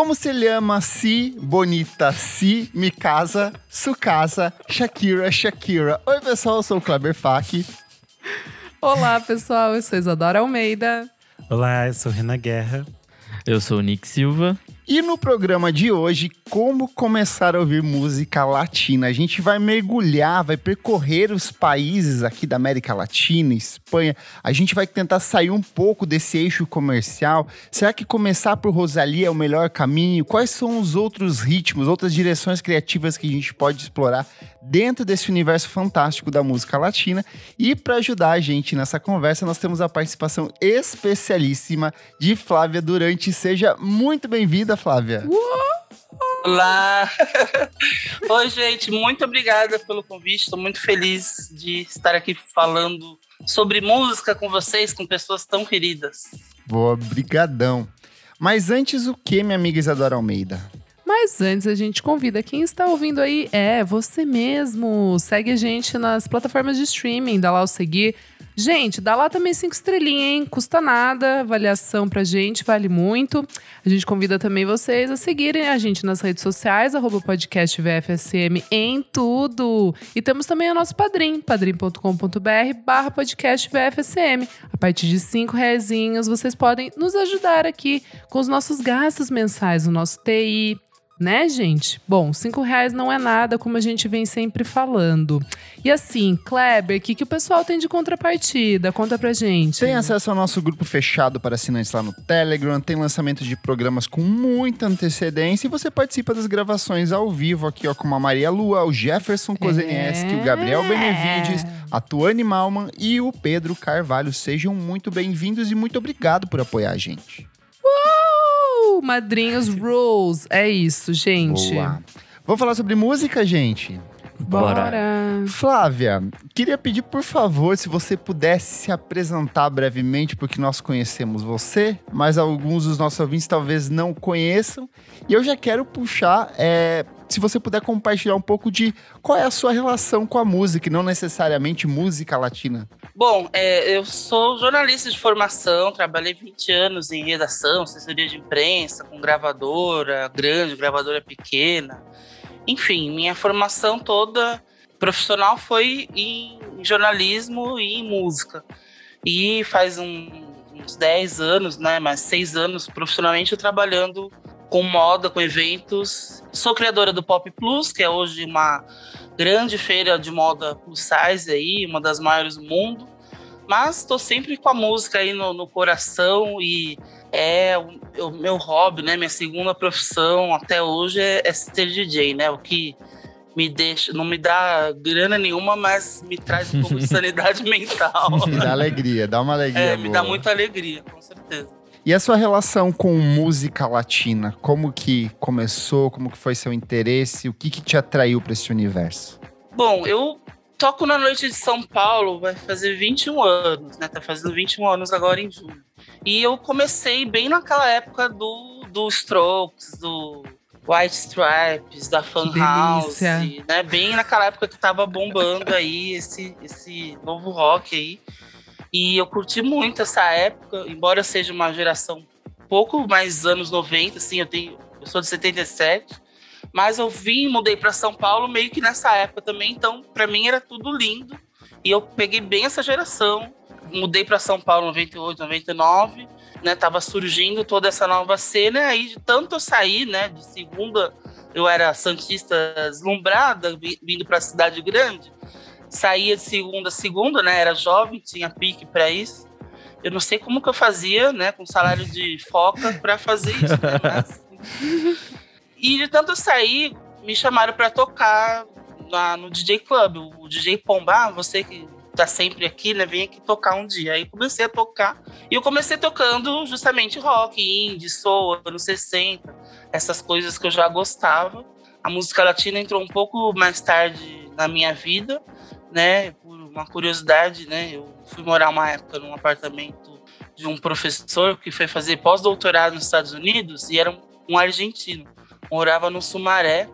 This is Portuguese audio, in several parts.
Como se llama si, bonita, si, mi casa, su casa, Shakira, Shakira. Oi, pessoal, eu sou o Kleber Fak. Olá, pessoal, eu sou Isadora Almeida. Olá, eu sou Renan Guerra. Eu sou o Nick Silva. E no programa de hoje, como começar a ouvir música latina? A gente vai mergulhar, vai percorrer os países aqui da América Latina, Espanha. A gente vai tentar sair um pouco desse eixo comercial. Será que começar por Rosalia é o melhor caminho? Quais são os outros ritmos, outras direções criativas que a gente pode explorar dentro desse universo fantástico da música latina? E para ajudar a gente nessa conversa, nós temos a participação especialíssima de Flávia Durante. Seja muito bem-vinda, Flávia. Olá! Oi, gente, muito obrigada pelo convite. Estou muito feliz de estar aqui falando sobre música com vocês, com pessoas tão queridas. Boa, brigadão. Mas antes o que, minha amiga Isadora Almeida? Mas antes a gente convida quem está ouvindo aí, é você mesmo. Segue a gente nas plataformas de streaming, dá lá o seguir. Gente, dá lá também cinco estrelinhas, hein? Custa nada, avaliação pra gente, vale muito. A gente convida também vocês a seguirem a gente nas redes sociais, arroba podcast VFSM em tudo. E temos também o nosso padrim, padrim.com.br barra podcast VFSM. A partir de cinco reaisinhos, vocês podem nos ajudar aqui com os nossos gastos mensais, o nosso TI, né, gente? Bom, cinco reais não é nada, como a gente vem sempre falando. E assim, Kleber, o que, que o pessoal tem de contrapartida? Conta pra gente. Tem acesso ao nosso grupo fechado para assinantes lá no Telegram, tem lançamento de programas com muita antecedência e você participa das gravações ao vivo aqui, ó, com a Maria Lua, o Jefferson Kozenieski, É. o Gabriel Benevides, a Tuane Malman e o Pedro Carvalho. Sejam muito bem-vindos e muito obrigado por apoiar a gente. Uh, madrinhos Rules. É isso, gente. Boa. Vamos falar sobre música, gente? Bora. Flávia, queria pedir, por favor, se você pudesse se apresentar brevemente, porque nós conhecemos você, mas alguns dos nossos ouvintes talvez não conheçam. E eu já quero puxar, é, se você puder compartilhar um pouco de qual é a sua relação com a música, e não necessariamente música latina. Bom, é, eu sou jornalista de formação, trabalhei 20 anos em redação, assessoria de imprensa, com gravadora grande, gravadora pequena. Enfim, minha formação toda profissional foi em jornalismo e em música. E faz um- uns 10 anos, né, mais 6 anos profissionalmente trabalhando com moda, com eventos. Sou criadora do Pop Plus, que é hoje uma grande feira de moda plus size aí, uma das maiores do mundo. Mas estou sempre com a música aí no, no coração e é o, o meu hobby, né? Minha segunda profissão até hoje é, é ser DJ, né? O que me deixa, não me dá grana nenhuma, mas me traz um pouco de sanidade mental. Me dá alegria, dá uma alegria. É, me dá boa. muita alegria, com certeza. E a sua relação com música latina? Como que começou? Como que foi seu interesse? O que, que te atraiu para esse universo? Bom, eu toco na noite de São Paulo, vai fazer 21 anos, né? Tá fazendo 21 anos agora em julho. E eu comecei bem naquela época do, do Strokes, do White Stripes, da Fan House, né? Bem naquela época que tava bombando aí esse, esse novo rock aí. E eu curti muito essa época, embora seja uma geração pouco mais anos 90, assim, eu tenho, eu sou de 77. Mas eu vim, mudei para São Paulo meio que nessa época também, então para mim era tudo lindo. E eu peguei bem essa geração. Mudei para São Paulo em 98, 99, né? Tava surgindo toda essa nova cena, aí de tanto eu sair, né, de segunda, eu era santista deslumbrada, vi- vindo para a cidade grande. Saía de segunda a segunda, né? Era jovem, tinha pique para isso. Eu não sei como que eu fazia, né, com salário de foca para fazer isso, né? Mas, e de tanto sair, me chamaram para tocar lá no DJ Club. O DJ Pomba, ah, você que tá sempre aqui, né? Vem aqui tocar um dia. Aí comecei a tocar. E eu comecei tocando justamente rock, indie, soul, anos 60, essas coisas que eu já gostava. A música latina entrou um pouco mais tarde na minha vida, né? Por uma curiosidade, né? Eu fui morar uma época num apartamento de um professor que foi fazer pós-doutorado nos Estados Unidos e era um argentino. Morava no Sumaré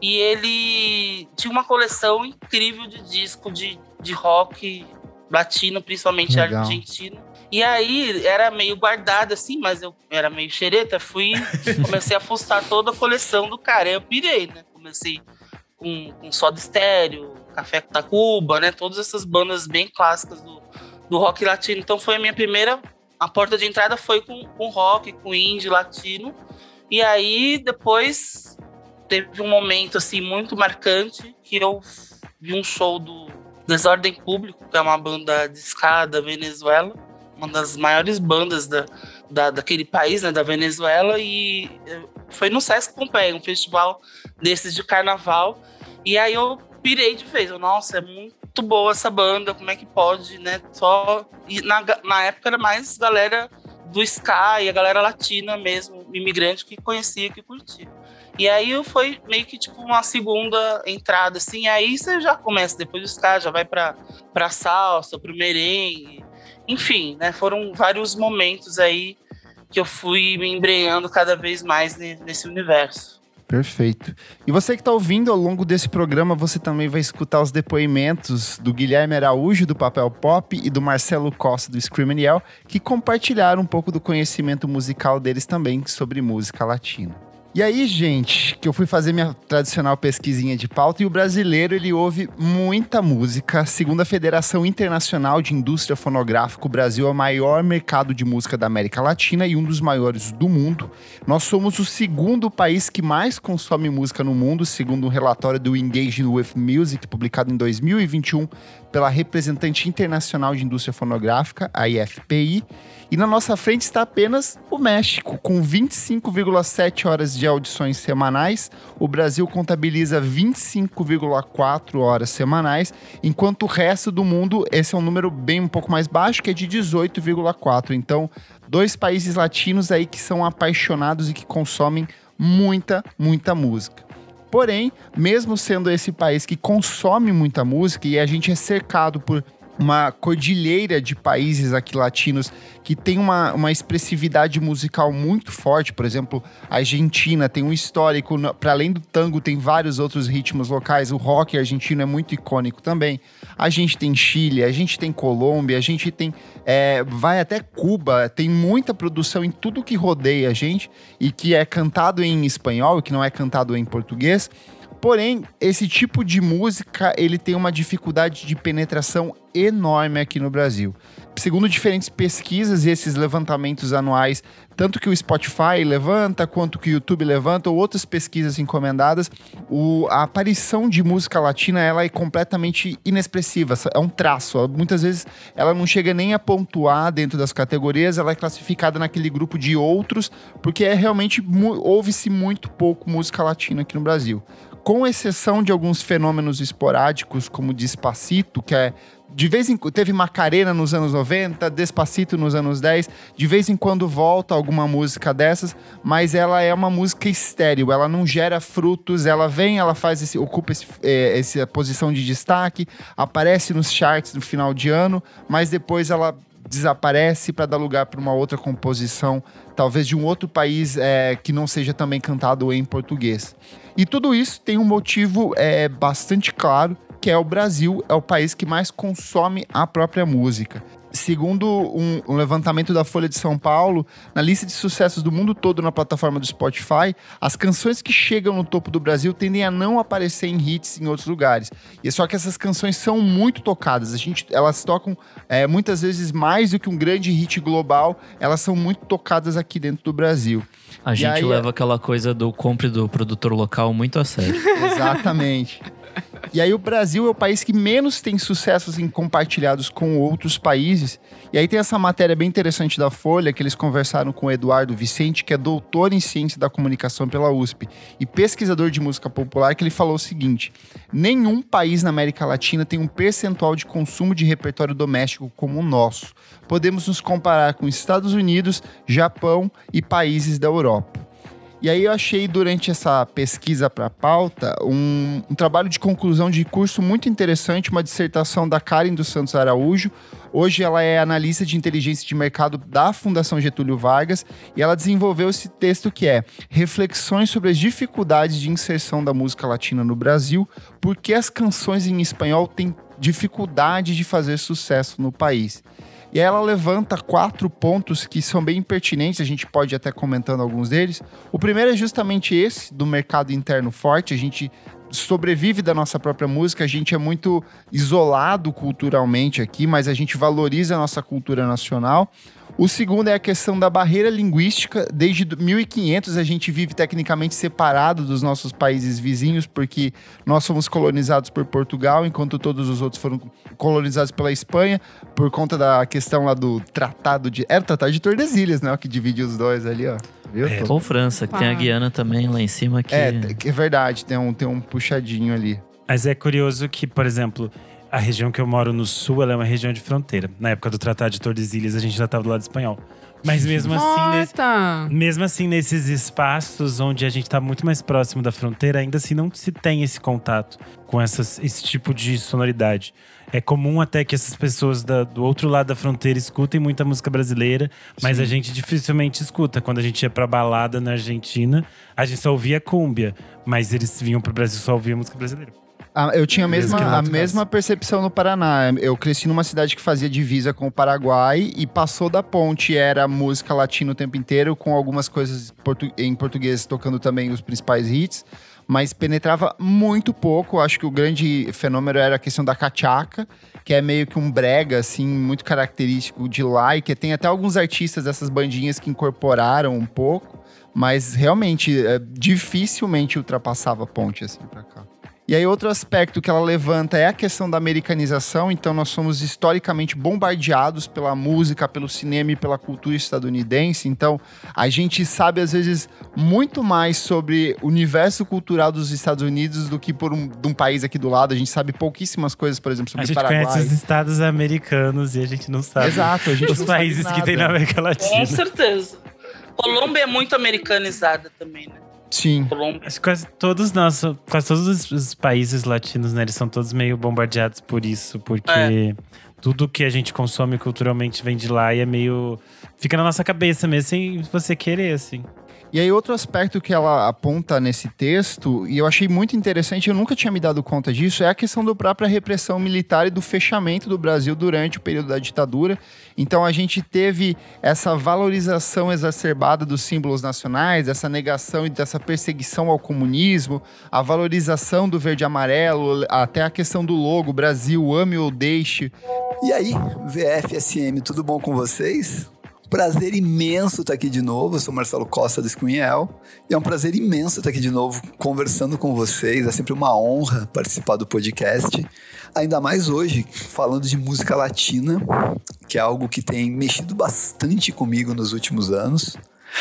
e ele tinha uma coleção incrível de disco de, de rock latino, principalmente Legal. argentino. E aí era meio guardado assim, mas eu era meio xereta, fui, comecei a fuçar toda a coleção do cara. Eu pirei, né? Comecei com, com Soda Stereo, Café Tacuba, né? Todas essas bandas bem clássicas do, do rock latino. Então foi a minha primeira. A porta de entrada foi com, com rock, com indie latino. E aí depois teve um momento assim muito marcante que eu vi um show do Desordem Público, que é uma banda de ska da Venezuela uma das maiores bandas da, da, daquele país, né, da Venezuela, e eh, foi no Sesc Pompeia, um festival desses de carnaval, e aí eu pirei de vez, eu, nossa, é muito boa essa banda, como é que pode, né, só... E na, na época era mais galera do Sky, a galera latina mesmo, imigrante que conhecia, que curtia. E aí foi meio que tipo uma segunda entrada, assim. Aí você já começa, depois do Sky, já vai pra, pra salsa, pro merengue. Enfim, né? Foram vários momentos aí que eu fui me embrenhando cada vez mais nesse universo. Perfeito. E você que está ouvindo ao longo desse programa, você também vai escutar os depoimentos do Guilherme Araújo, do Papel Pop, e do Marcelo Costa, do Scream Yell, que compartilharam um pouco do conhecimento musical deles também sobre música latina. E aí, gente, que eu fui fazer minha tradicional pesquisinha de pauta e o brasileiro ele ouve muita música. Segundo a Federação Internacional de Indústria Fonográfica, o Brasil é o maior mercado de música da América Latina e um dos maiores do mundo. Nós somos o segundo país que mais consome música no mundo, segundo um relatório do Engaging with Music, publicado em 2021 pela representante internacional de indústria fonográfica, a IFPI. E na nossa frente está apenas o México, com 25,7 horas de audições semanais. O Brasil contabiliza 25,4 horas semanais, enquanto o resto do mundo, esse é um número bem um pouco mais baixo, que é de 18,4. Então, dois países latinos aí que são apaixonados e que consomem muita, muita música. Porém, mesmo sendo esse país que consome muita música e a gente é cercado por uma cordilheira de países aqui latinos que tem uma, uma expressividade musical muito forte. Por exemplo, a Argentina tem um histórico, para além do tango, tem vários outros ritmos locais. O rock argentino é muito icônico também. A gente tem Chile, a gente tem Colômbia, a gente tem. É, vai até Cuba, tem muita produção em tudo que rodeia a gente e que é cantado em espanhol e que não é cantado em português. Porém, esse tipo de música, ele tem uma dificuldade de penetração enorme aqui no Brasil. Segundo diferentes pesquisas e esses levantamentos anuais, tanto que o Spotify levanta, quanto que o YouTube levanta, ou outras pesquisas encomendadas, o, a aparição de música latina ela é completamente inexpressiva, é um traço. Muitas vezes ela não chega nem a pontuar dentro das categorias, ela é classificada naquele grupo de outros, porque é realmente ouve-se muito pouco música latina aqui no Brasil com exceção de alguns fenômenos esporádicos, como Despacito, que é de vez em teve Macarena nos anos 90, Despacito nos anos 10, de vez em quando volta alguma música dessas, mas ela é uma música estéril, ela não gera frutos, ela vem, ela faz esse, ocupa esse, é, essa posição de destaque, aparece nos charts no final de ano, mas depois ela desaparece para dar lugar para uma outra composição, talvez de um outro país é, que não seja também cantado em português. E tudo isso tem um motivo é, bastante claro, que é o Brasil, é o país que mais consome a própria música. Segundo um, um, levantamento da Folha de São Paulo, na lista de sucessos do mundo todo na plataforma do Spotify, as canções que chegam no topo do Brasil tendem a não aparecer em hits em outros lugares. E é só que essas canções são muito tocadas. A gente, elas tocam é, muitas vezes mais do que um grande hit global. Elas são muito tocadas aqui dentro do Brasil. A e gente aí, leva aquela coisa do compre do produtor local muito a sério. Exatamente. E aí o Brasil é o país que menos tem sucessos em compartilhados com outros países. E aí tem essa matéria bem interessante da Folha, que eles conversaram com o Eduardo Vicente, que é doutor em ciência da comunicação pela USP e pesquisador de música popular, que ele falou o seguinte: nenhum país na América Latina tem um percentual de consumo de repertório doméstico como o nosso. Podemos nos comparar com Estados Unidos, Japão e países da Europa. E aí eu achei durante essa pesquisa para a pauta um, um, trabalho de conclusão de curso muito interessante, uma dissertação da Karen dos Santos Araújo. Hoje ela é analista de inteligência de mercado da Fundação Getúlio Vargas e ela desenvolveu esse texto que é Reflexões sobre as dificuldades de inserção da música latina no Brasil, porque as canções em espanhol têm dificuldade de fazer sucesso no país. E aí ela levanta quatro pontos que são bem pertinentes, a gente pode ir até comentando alguns deles. O primeiro é justamente esse, do mercado interno forte. A gente sobrevive da nossa própria música, a gente é muito isolado culturalmente aqui, mas a gente valoriza a nossa cultura nacional. O segundo é a questão da barreira linguística. Desde 1500 a gente vive tecnicamente separado dos nossos países vizinhos, porque nós fomos colonizados por Portugal, enquanto todos os outros foram colonizados pela Espanha, por conta da questão lá do Tratado de. Era o Tratado de Tordesilhas, né? Que divide os dois ali, ó. Viu? É, ou França, que tem a Guiana também lá em cima. Que... É, é verdade, tem um, tem um puxadinho ali. Mas é curioso que, por exemplo, a região que eu moro no sul, ela é uma região de fronteira. Na época do Tratado de Tordesilhas, a gente já estava do lado espanhol. Mas mesmo assim, mesmo assim, nesses espaços onde a gente está muito mais próximo da fronteira, ainda assim não se tem esse contato com essas, esse tipo de sonoridade. É comum até que essas pessoas da, do outro lado da fronteira escutem muita música brasileira, mas Sim. a gente dificilmente escuta. Quando a gente ia pra balada na Argentina, a gente só ouvia cúmbia, mas eles vinham pro Brasil só ouvia música brasileira. Ah, eu tinha a mesma, a mesma percepção no Paraná. Eu cresci numa cidade que fazia divisa com o Paraguai e passou da ponte era música latina o tempo inteiro, com algumas coisas em português tocando também os principais hits, mas penetrava muito pouco. Acho que o grande fenômeno era a questão da cachaca, que é meio que um brega, assim, muito característico de lá e que tem até alguns artistas dessas bandinhas que incorporaram um pouco, mas realmente, é, dificilmente ultrapassava a ponte, assim, pra cá. E aí, outro aspecto que ela levanta é a questão da americanização. Então, nós somos historicamente bombardeados pela música, pelo cinema e pela cultura estadunidense. Então, a gente sabe, às vezes, muito mais sobre o universo cultural dos Estados Unidos do que por um, de um país aqui do lado. A gente sabe pouquíssimas coisas, por exemplo, sobre o Paraguai. A gente conhece os estados americanos e a gente não sabe Exato, a gente os países que tem na América Latina. Com certeza. Colômbia é muito americanizada também, né? Sim. Acho que quase todos nós, quase todos os países latinos, né, eles são todos meio bombardeados por isso, porque é. tudo que a gente consome culturalmente vem de lá e é meio fica na nossa cabeça mesmo sem você querer assim. E aí, outro aspecto que ela aponta nesse texto, e eu achei muito interessante, eu nunca tinha me dado conta disso, é a questão da própria repressão militar e do fechamento do Brasil durante o período da ditadura. Então, a gente teve essa valorização exacerbada dos símbolos nacionais, essa negação e dessa perseguição ao comunismo, a valorização do verde e amarelo, até a questão do logo, Brasil, ame ou deixe. E aí, VFSM, tudo bom com vocês? Prazer imenso estar aqui de novo. Eu sou Marcelo Costa do Screenel e é um prazer imenso estar aqui de novo conversando com vocês. É sempre uma honra participar do podcast. Ainda mais hoje, falando de música latina, que é algo que tem mexido bastante comigo nos últimos anos.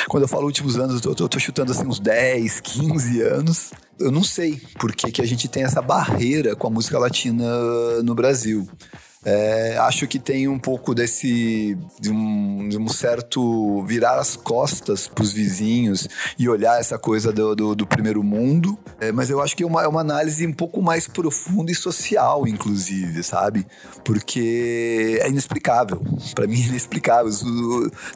Quando eu falo últimos anos, eu tô, eu tô, chutando assim uns 10, 15 anos. Eu não sei por que, que a gente tem essa barreira com a música latina no Brasil. É, acho que tem um pouco desse de um, de um certo virar as costas para os vizinhos e olhar essa coisa do, do, do primeiro mundo. É, mas eu acho que é uma, é uma análise um pouco mais profunda e social, inclusive, sabe? Porque é inexplicável. Para mim é inexplicável. Isso,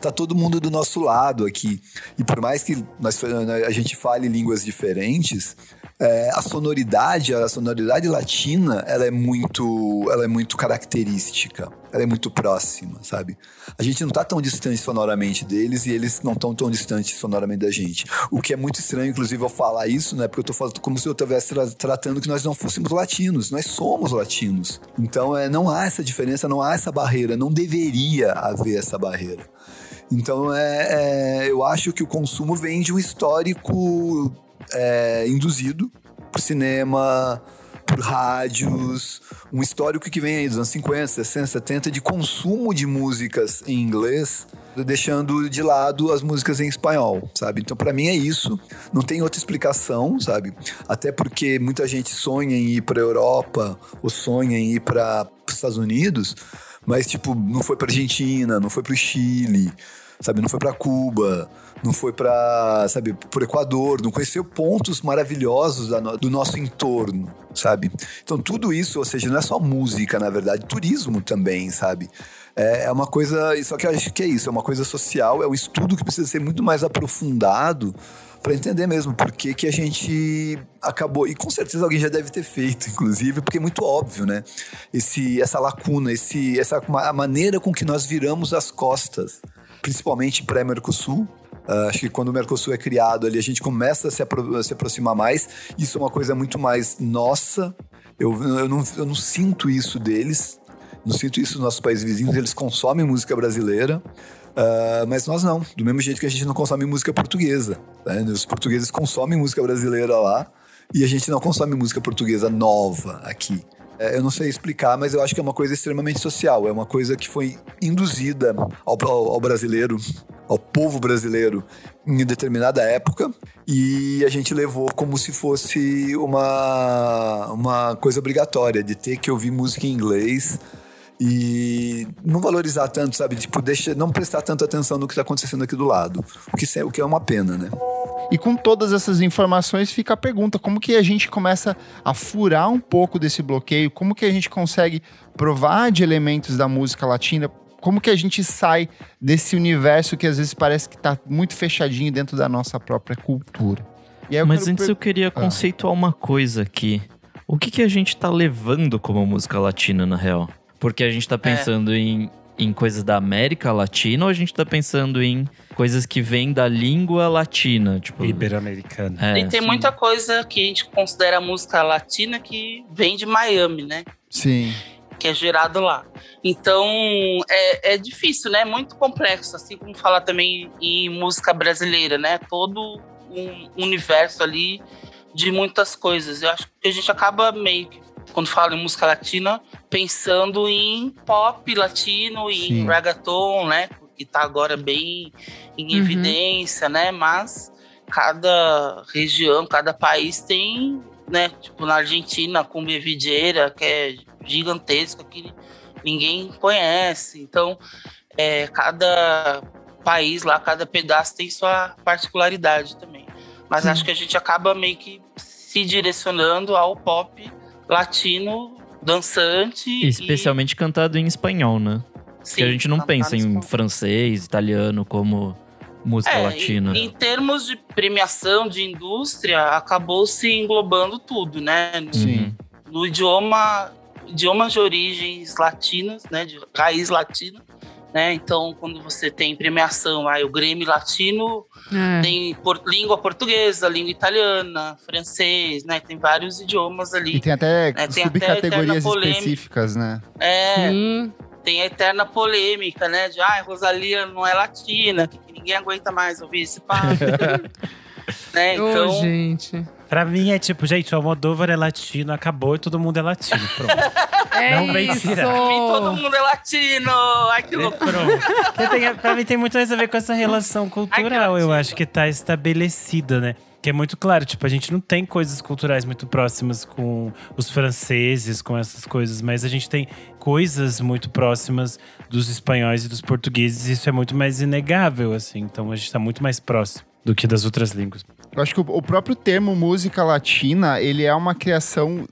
tá todo mundo do nosso lado aqui. E por mais que nós, a gente fale línguas diferentes, é, a sonoridade, a sonoridade latina, ela é muito, ela é muito característica. Ela é muito próxima, sabe? A gente não tá tão distante sonoramente deles e eles não estão tão distantes sonoramente da gente. O que é muito estranho, inclusive, eu falar isso, né? Porque eu tô falando como se eu estivesse tra tratando que nós não fôssemos latinos. Nós somos latinos. Então, é, não há essa diferença, não há essa barreira. Não deveria haver essa barreira. Então, é, é, eu acho que o consumo vem de um histórico é, induzido por cinema, por rádios, um histórico que vem aí dos anos 50, 60, 70 de consumo de músicas em inglês, deixando de lado as músicas em espanhol, sabe? Então para mim é isso, não tem outra explicação, sabe? Até porque muita gente sonha em ir para Europa ou sonha em ir para os Estados Unidos, mas tipo, não foi para Argentina, não foi para o Chile, sabe? Não foi para Cuba, não foi para, sabe, por Equador, não conheceu pontos maravilhosos do nosso entorno, sabe? Então tudo isso, ou seja, não é só música, na verdade, turismo também, sabe? É, é uma coisa, só que eu acho que é isso, é uma coisa social, é um estudo que precisa ser muito mais aprofundado para entender mesmo por que, que a gente acabou. E com certeza alguém já deve ter feito, inclusive, porque é muito óbvio, né? Esse, essa lacuna, esse, essa a maneira com que nós viramos as costas, principalmente pré-Mercosul, Uh, acho que quando o Mercosul é criado ali, a gente começa a se, apro se aproximar mais. Isso é uma coisa muito mais nossa. Eu, eu, não, eu não sinto isso deles. Não sinto isso nos nossos países vizinhos. Eles consomem música brasileira. Uh, mas nós não. Do mesmo jeito que a gente não consome música portuguesa. Né? Os portugueses consomem música brasileira lá. E a gente não consome música portuguesa nova aqui. É, eu não sei explicar, mas eu acho que é uma coisa extremamente social. É uma coisa que foi induzida ao, ao, ao brasileiro, ao povo brasileiro, em determinada época. E a gente levou como se fosse uma, uma coisa obrigatória, de ter que ouvir música em inglês e não valorizar tanto, sabe? Tipo, deixa, não prestar tanta atenção no que está acontecendo aqui do lado. O que, o que é uma pena, né? E com todas essas informações fica a pergunta: como que a gente começa a furar um pouco desse bloqueio? Como que a gente consegue provar de elementos da música latina? Como que a gente sai desse universo que às vezes parece que está muito fechadinho dentro da nossa própria cultura? Mas antes per... eu queria ah. conceituar uma coisa aqui. O que, que a gente está levando como música latina, na real? Porque a gente tá é. pensando é. em, em coisas da América Latina ou a gente tá pensando em coisas que vêm da língua latina, tipo... Ibero-americana. É, e tem sim. muita coisa que a gente considera música latina que vem de Miami, né? Sim. Que é gerado lá. Então, é, é difícil, né? Muito complexo, assim como falar também em música brasileira, né? Todo um universo ali de muitas coisas. Eu acho que a gente acaba meio que quando fala em música latina, pensando em pop latino e Sim. em reggaeton, né? Que tá agora bem em uhum. evidência, né? Mas cada região, cada país tem, né? Tipo, na Argentina, a cumbia videira, que é gigantesca, que ninguém conhece. Então, é, cada país lá, cada pedaço tem sua particularidade também. Mas Sim. acho que a gente acaba meio que se direcionando ao pop latino, dançante. Especialmente e... cantado em espanhol, né? Sim, Porque a gente não pensa em francês, italiano como música é, latina. Em, em, termos de premiação, de indústria, acabou se englobando tudo, né? No, Sim. no idioma, idiomas de origens latinas, né? De raiz latina. Né? Então, quando você tem premiação, aí o Grêmio Latino é. tem por, língua portuguesa, língua italiana, francês, né? Tem vários idiomas ali. E tem até né? subcategorias específicas, né? É. Sim. Tem a eterna polêmica, né? De, ah, Rosalia não é latina, que ninguém aguenta mais ouvir esse papo. né? Então, oh, gente. Pra mim é tipo, gente, o Almodóvar é latino, acabou e todo mundo é latino. Pronto. É não vem isso. tirar. Pra mim todo mundo é latino. Ai, que loucura. Pronto. Tem, pra mim tem muito mais a ver com essa relação cultural, Ai, eu acho que tá estabelecida, né? Que é muito claro, tipo, a gente não tem coisas culturais muito próximas com os franceses, com essas coisas, mas a gente tem coisas muito próximas dos espanhóis e dos portugueses, e isso é muito mais inegável, assim. Então a gente tá muito mais próximo do que das outras línguas. Eu acho que o próprio termo música latina, ele é uma criação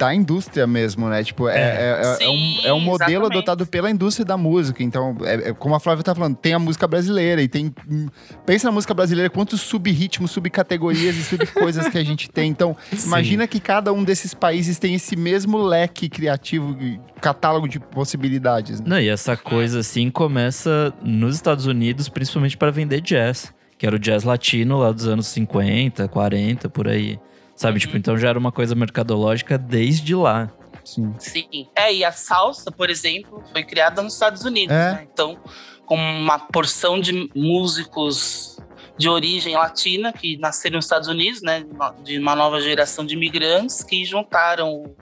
da indústria mesmo, né? Tipo, é, é, é, Sim, é um, é um modelo exatamente. adotado pela indústria da música. Então, é, é, como a Flávia tá falando, tem a música brasileira e tem. Hum, pensa na música brasileira, quantos sub-ritmos, sub-categorias e sub-coisas que a gente tem. Então, Sim. imagina que cada um desses países tem esse mesmo leque criativo, catálogo de possibilidades. Né? Não, e essa coisa assim começa nos Estados Unidos, principalmente para vender jazz. Que era o jazz latino lá dos anos 50, 40, por aí. Sabe? Tipo, então já era uma coisa mercadológica desde lá. Sim. Sim. É, e a salsa, por exemplo, foi criada nos Estados Unidos, é. né? Então, com uma porção de músicos de origem latina que nasceram nos Estados Unidos, né? De uma nova geração de imigrantes que juntaram o,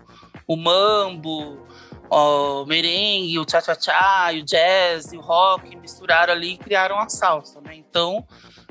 o mambo, o merengue, o cha-cha-cha, o jazz, o rock, misturaram ali e criaram a salsa, né? Então,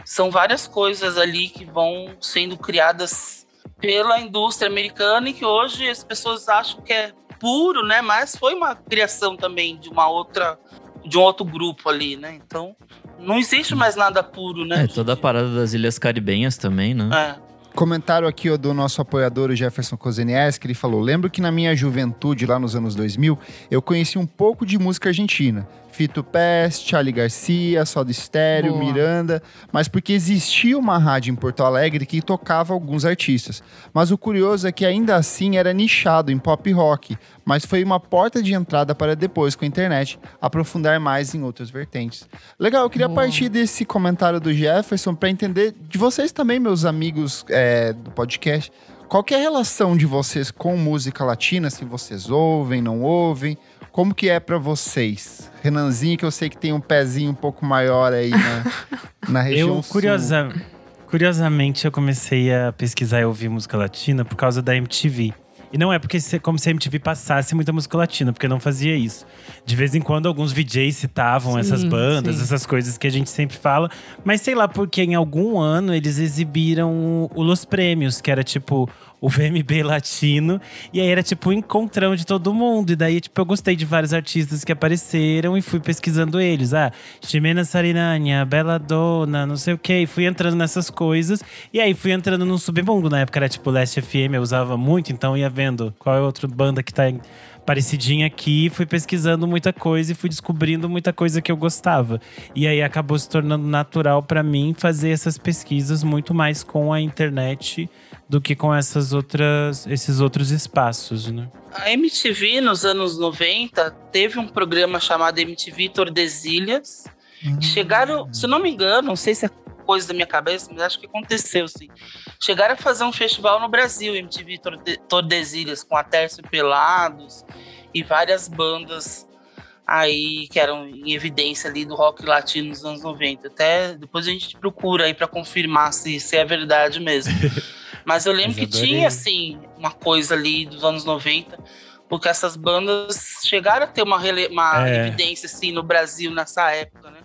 são várias coisas ali que vão sendo criadas pela indústria americana e que hoje as pessoas acham que é puro, né? Mas foi uma criação também de uma outra, de um outro grupo ali, né? Então Não existe mais nada puro, né? É, toda a parada das Ilhas Caribenhas também, né? É. Comentário aqui ó, do nosso apoiador, o Jefferson Kozenieski, ele falou: Lembro que na minha juventude, lá nos anos 2000, eu conheci um pouco de música argentina. Fito Pest, Charlie Garcia, Soda Stereo, Boa. Miranda, mas porque existia uma rádio em Porto Alegre que tocava alguns artistas. Mas o curioso é que ainda assim era nichado em pop rock, mas foi uma porta de entrada para depois, com a internet, aprofundar mais em outras vertentes. Legal, eu queria Boa. partir desse comentário do Jefferson para entender de vocês também, meus amigos é, do podcast, qual é a relação de vocês com música latina, se vocês ouvem, não ouvem, como que é para vocês? Renanzinho, que eu sei que tem um pezinho um pouco maior aí na, na região eu, curiosa, sul. Curiosamente, eu comecei a pesquisar e ouvir música latina por causa da MTV. E não é porque como se a MTV passasse muita música latina, porque não fazia isso. De vez em quando alguns VJs citavam sim, essas bandas, sim. essas coisas que a gente sempre fala. Mas sei lá, porque em algum ano eles exibiram o Los Prêmios, que era tipo o VMB latino. E aí era tipo um encontrão de todo mundo. E daí, tipo, eu gostei de vários artistas que apareceram e fui pesquisando eles. Ah, Ximena Sarinanha, Bela Dona, não sei o quê. E fui entrando nessas coisas. E aí fui entrando no submundo. Na época era tipo Last FM, eu usava muito, então ia vendo qual é outra banda que tá parecidinha aqui, fui pesquisando muita coisa e fui descobrindo muita coisa que eu gostava. E aí acabou se tornando natural para mim fazer essas pesquisas muito mais com a internet do que com essas outras, esses outros espaços, né? A MTV, nos anos 90, teve um programa chamado MTV Tordesilhas. Hum. Chegaram, se não me engano, não sei se é coisa da minha cabeça, mas acho que aconteceu, sim. Chegaram a fazer um festival no Brasil, MTV Tordesilhas, com a Tércio Pelados e várias bandas aí que eram em evidência ali do rock latino nos anos 90. Até depois a gente procura aí para confirmar se, se é verdade mesmo. Mas eu lembro que tinha, assim, uma coisa ali dos anos 90, porque essas bandas chegaram a ter uma, uma é. evidência, assim, no Brasil nessa época, né?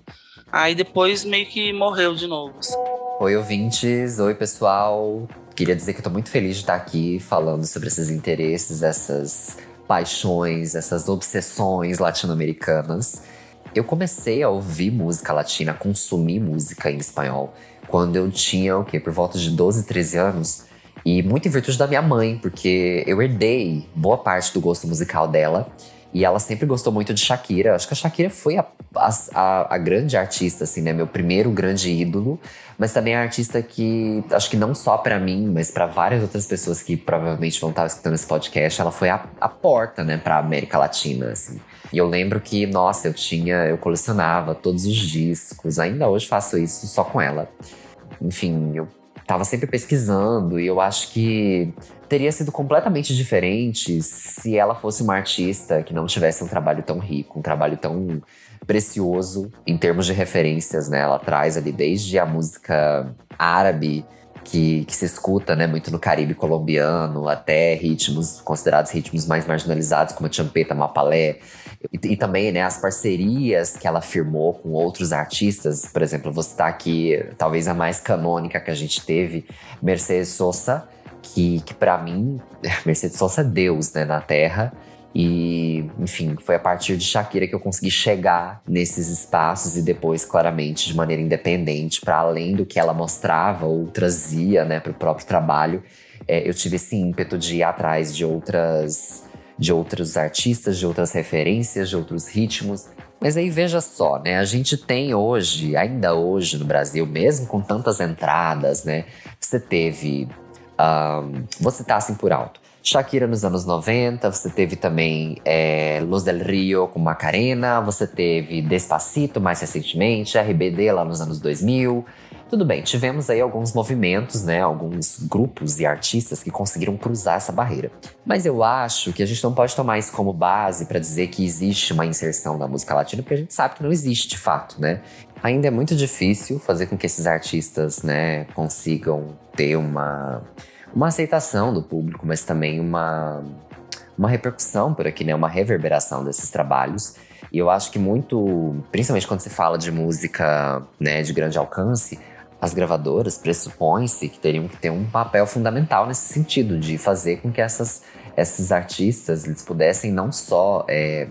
Aí depois meio que morreu de novo. Assim. Oi, ouvintes. Oi, pessoal. Queria dizer que eu tô muito feliz de estar aqui falando sobre esses interesses, essas paixões, essas obsessões latino-americanas. Eu comecei a ouvir música latina, a consumir música em espanhol, quando eu tinha o quê? Por volta de 12, 13 anos. E muito em virtude da minha mãe, porque eu herdei boa parte do gosto musical dela. E ela sempre gostou muito de Shakira. Acho que a Shakira foi a, a, a, grande artista, assim, né? Meu primeiro grande ídolo. Mas também a artista que, acho que não só para mim, mas para várias outras pessoas que provavelmente vão estar escutando esse podcast, ela foi a, a porta, né, pra América Latina, assim. E eu lembro que, nossa, eu tinha, eu colecionava todos os discos. Ainda hoje faço isso só com ela. Enfim, eu tava sempre pesquisando e eu acho que teria sido completamente diferente se ela fosse uma artista que não tivesse um trabalho tão rico, um trabalho tão precioso em termos de referências, né? Ela traz ali desde a música árabe que, que, se escuta né, muito no Caribe colombiano, até ritmos considerados ritmos mais marginalizados, como a champeta, mapalé. E, e, também né, as parcerias que ela firmou com outros artistas. Por exemplo, vou citar aqui talvez a mais canônica que a gente teve, Mercedes Sosa, que, que para mim, Mercedes Sosa é Deus né, na Terra. E, enfim, foi a partir de Shakira que eu consegui chegar nesses espaços e depois, claramente, de maneira independente, para além do que ela mostrava ou trazia né, para o próprio trabalho, é, eu tive esse ímpeto de ir atrás de outras, de outros artistas, de outras referências, de outros ritmos. Mas aí veja só, né? A gente tem hoje, ainda hoje no Brasil, mesmo com tantas entradas, né? Você teve. Um, vou citar assim por alto. Shakira nos anos 90, você teve também é, Luz del Rio com Macarena, você teve Despacito mais recentemente, RBD lá nos anos 2000. Tudo bem, tivemos aí alguns movimentos, né, alguns grupos e artistas que conseguiram cruzar essa barreira. Mas eu acho que a gente não pode tomar isso como base para dizer que existe uma inserção da música latina, porque a gente sabe que não existe de fato, né? Ainda é muito difícil fazer com que esses artistas, né, consigam ter uma uma aceitação do público, mas também uma, uma repercussão por aqui, né? Uma reverberação desses trabalhos. E eu acho que muito, principalmente quando se fala de música né, de grande alcance, as gravadoras pressupõem-se que teriam que ter um papel fundamental nesse sentido, de fazer com que essas, esses artistas eles pudessem não só é,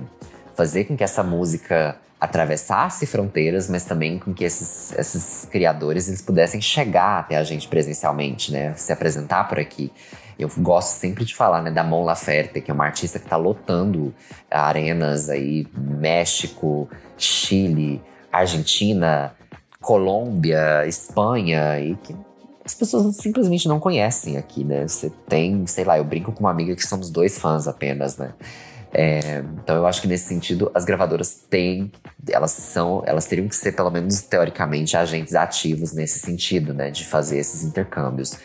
fazer com que essa música atravessasse fronteiras, mas também com que esses, esses criadores eles pudessem chegar até a gente presencialmente, né? Se apresentar por aqui. Eu gosto sempre de falar, né, da Mon Laferte, que é uma artista que está lotando arenas aí, México, Chile, Argentina, Colômbia, Espanha, e que as pessoas simplesmente não conhecem aqui, né? Você tem, sei lá, eu brinco com uma amiga que somos dois fãs apenas, né? É, então eu acho que nesse sentido as gravadoras têm, elas são, elas teriam que ser pelo menos teoricamente agentes ativos nesse sentido, né, de fazer esses intercâmbios.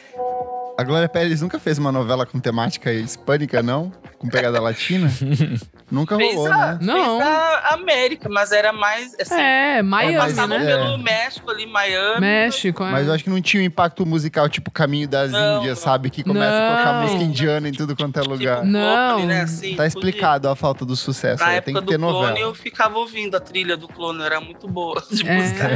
A Glória Pérez nunca fez uma novela com temática hispânica, não? Com pegada latina? nunca fez rolou, a, né? Não. Fez a América, mas era mais. Assim, é, Miami, passava né? pelo É. México ali, Miami. México, é. Mas eu acho que não tinha um impacto musical, tipo Caminho das Não, Índias, não. sabe? Que começa a tocar Não. música indiana em tudo quanto é lugar. Tipo, Não. clone, né, assim, Tá podia- explicado a falta do sucesso. Na aí, época Tem que do ter clone, novela. eu ficava ouvindo a trilha do clone, era muito boa de É. música.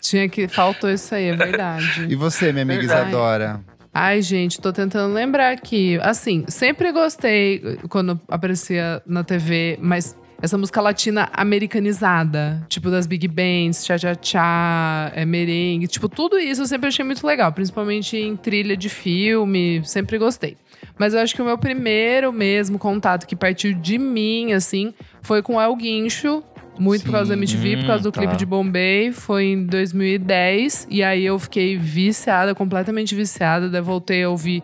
Tinha que. Faltou isso aí, é verdade. E você, minha amiga Verdade. Isadora? Ai, gente, tô tentando lembrar aqui. Assim, sempre gostei quando aparecia na TV, mas essa música latina americanizada, tipo das big bands, cha-cha-cha, é, merengue, tipo, tudo isso eu sempre achei muito legal, principalmente em trilha de filme, sempre gostei. Mas eu acho que o meu primeiro mesmo contato que partiu de mim, assim, foi com El Guincho, muito por causa da Sim. MTV, por causa do Hum, clipe tá. de Bombay, foi em 2010. E aí eu fiquei viciada, completamente viciada. Daí voltei a ouvir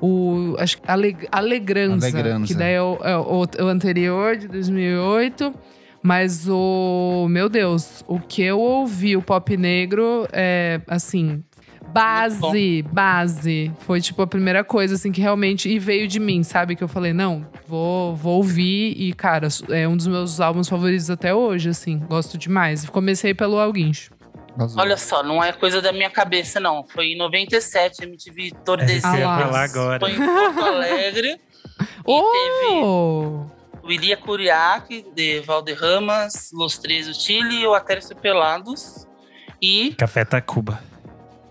o acho, que Ale- Alegrança, Alegrança. que daí é, o, é o- o anterior, de 2008. Mas o. Meu Deus, o que eu ouvi, o pop negro, é assim. Base, base. Foi tipo a primeira coisa, assim, que realmente. E veio de mim, sabe? Que eu falei, não, vou, vou ouvir. E, cara, é um dos meus álbuns favoritos até hoje, assim. Gosto demais. Comecei pelo Alguincho. Arrasou. Olha só, não é coisa da minha cabeça, não. Foi em 97, MTV É Tordesilhas. Ah lá. falar agora. Foi em Porto Alegre. e teve Oh! o Ilia Curiac, de Valderramas, Los Três do Chile, o Atércio Pelados. E, Café Tacuba.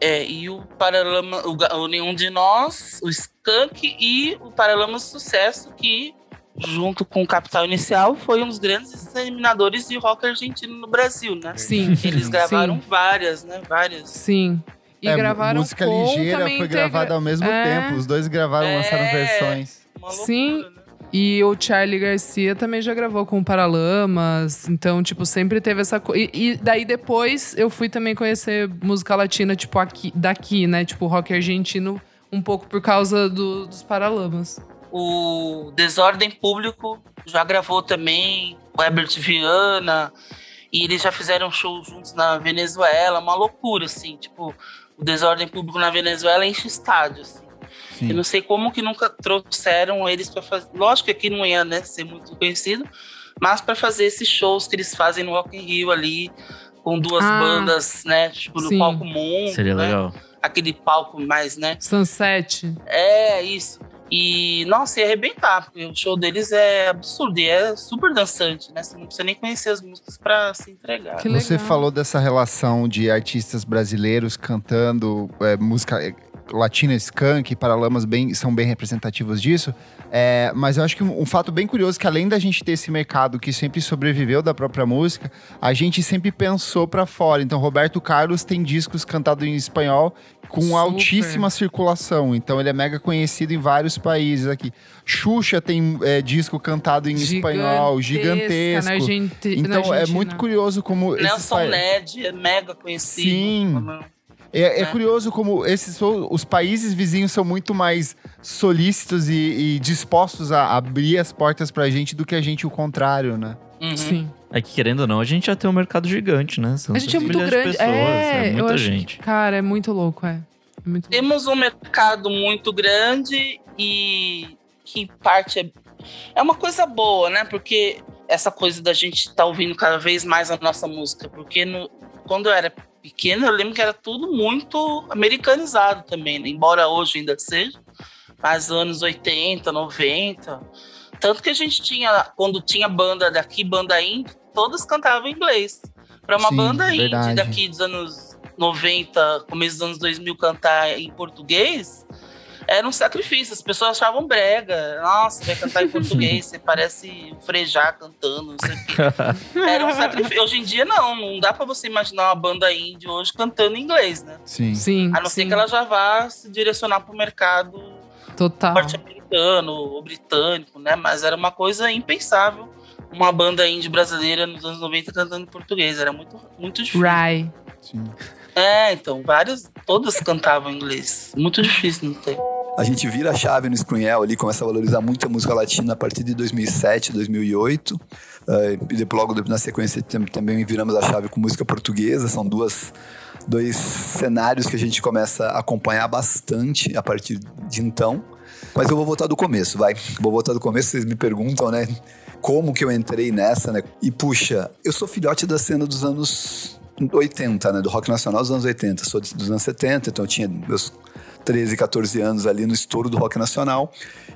É, e o Paralama, o, o Nenhum de Nós, o Skank e o Paralamas Sucesso, que, junto com o Capital Inicial, foi um dos grandes disseminadores de rock argentino no Brasil, né? Sim. Eles gravaram Sim. várias, né? Várias. Sim. E É, gravaram música com ligeira foi integra- gravada ao mesmo É. tempo. Os dois gravaram, É. lançaram versões. Uma Sim. loucura, né? E o Charlie Garcia também já gravou com o Paralamas. Então, tipo, sempre teve essa coisa. E, e daí depois eu fui também conhecer música latina, tipo, aqui, daqui, né? Tipo, rock argentino, um pouco por causa do- dos Paralamas. O Desordem Público já gravou também, o Herbert Viana, e eles já fizeram show juntos na Venezuela, uma loucura, assim, tipo, o Desordem Público na Venezuela enche estádio, assim. Eu não sei como que nunca trouxeram eles para fazer. Lógico que aqui não ia né, ser muito conhecido, mas para fazer esses shows que eles fazem no Rock in Rio ali, com duas Ah, bandas, né? Tipo, no sim. palco mundo. Seria né, legal. Aquele palco mais, né? Sunset. É, isso. E, nossa, ia arrebentar, porque o show deles é absurdo e é super dançante, né? Você não precisa nem conhecer as músicas pra se entregar. Que Você legal. falou dessa relação de artistas brasileiros cantando é, música latina, skunk, Paralamas bem, são bem representativos disso. É, mas eu acho que um, um fato bem curioso é que além da gente ter esse mercado que sempre sobreviveu da própria música, a gente sempre pensou pra fora. Então, Roberto Carlos tem discos cantados em espanhol com Super. altíssima circulação. Então, ele é mega conhecido em vários países aqui. Xuxa tem é, disco cantado em espanhol, gigantesco. Na Argenti- na Então é muito curioso como Nelson pa- Ned é mega conhecido. Sim. É, é né? curioso como esses os países vizinhos são muito mais solícitos e, e dispostos a abrir as portas pra gente do que a gente o contrário, né? Uhum. Sim. É que querendo ou não, a gente já tem um mercado gigante, né? São A gente é muito grande. pessoas, é, é eu muita acho que, gente. cara, é muito louco, é. É muito louco. Temos um mercado muito grande e que parte é, é uma coisa boa, né? Porque essa coisa da gente estar ouvindo cada vez mais a nossa música. Porque no- quando eu era pequeno, eu lembro que era tudo muito americanizado também, né? embora hoje ainda seja. Mas anos 80, 90. Tanto que a gente tinha, quando tinha banda daqui, banda indie, todas cantavam em inglês. Para uma Sim, banda indie verdade. daqui dos anos 90, começo dos anos 2000 cantar em português, era um sacrifício. As pessoas achavam brega. Nossa, vai cantar em português, você parece frejar cantando, não sei o quê. Era um sacrifício. Hoje em dia, não. Não dá pra você imaginar uma banda indie hoje cantando em inglês, né? Sim. Sim. A não sim. ser que ela já vá se direcionar pro mercado Total. norte-americano ou britânico, né? Mas era uma coisa impensável. Uma banda indie brasileira nos anos 90 cantando em português. Era muito, muito difícil. Rai. Sim. É, então, várias, todas cantavam em inglês. Muito difícil não ter. A gente vira a chave no Screenel ali, começa a valorizar muito a música latina a partir de 2007, 2008. Uh, e depois, logo na sequência, tam- também viramos a chave com música portuguesa. São duas, dois cenários que a gente começa a acompanhar bastante a partir de então. Mas eu vou voltar do começo, vai. Vou voltar do começo, vocês me perguntam, né? Como que eu entrei nessa, né? E puxa, eu sou filhote da cena dos anos 80, né? Do rock nacional dos anos 80. Sou dos anos 70, então eu tinha meus 13, 14 anos ali no estouro do rock nacional.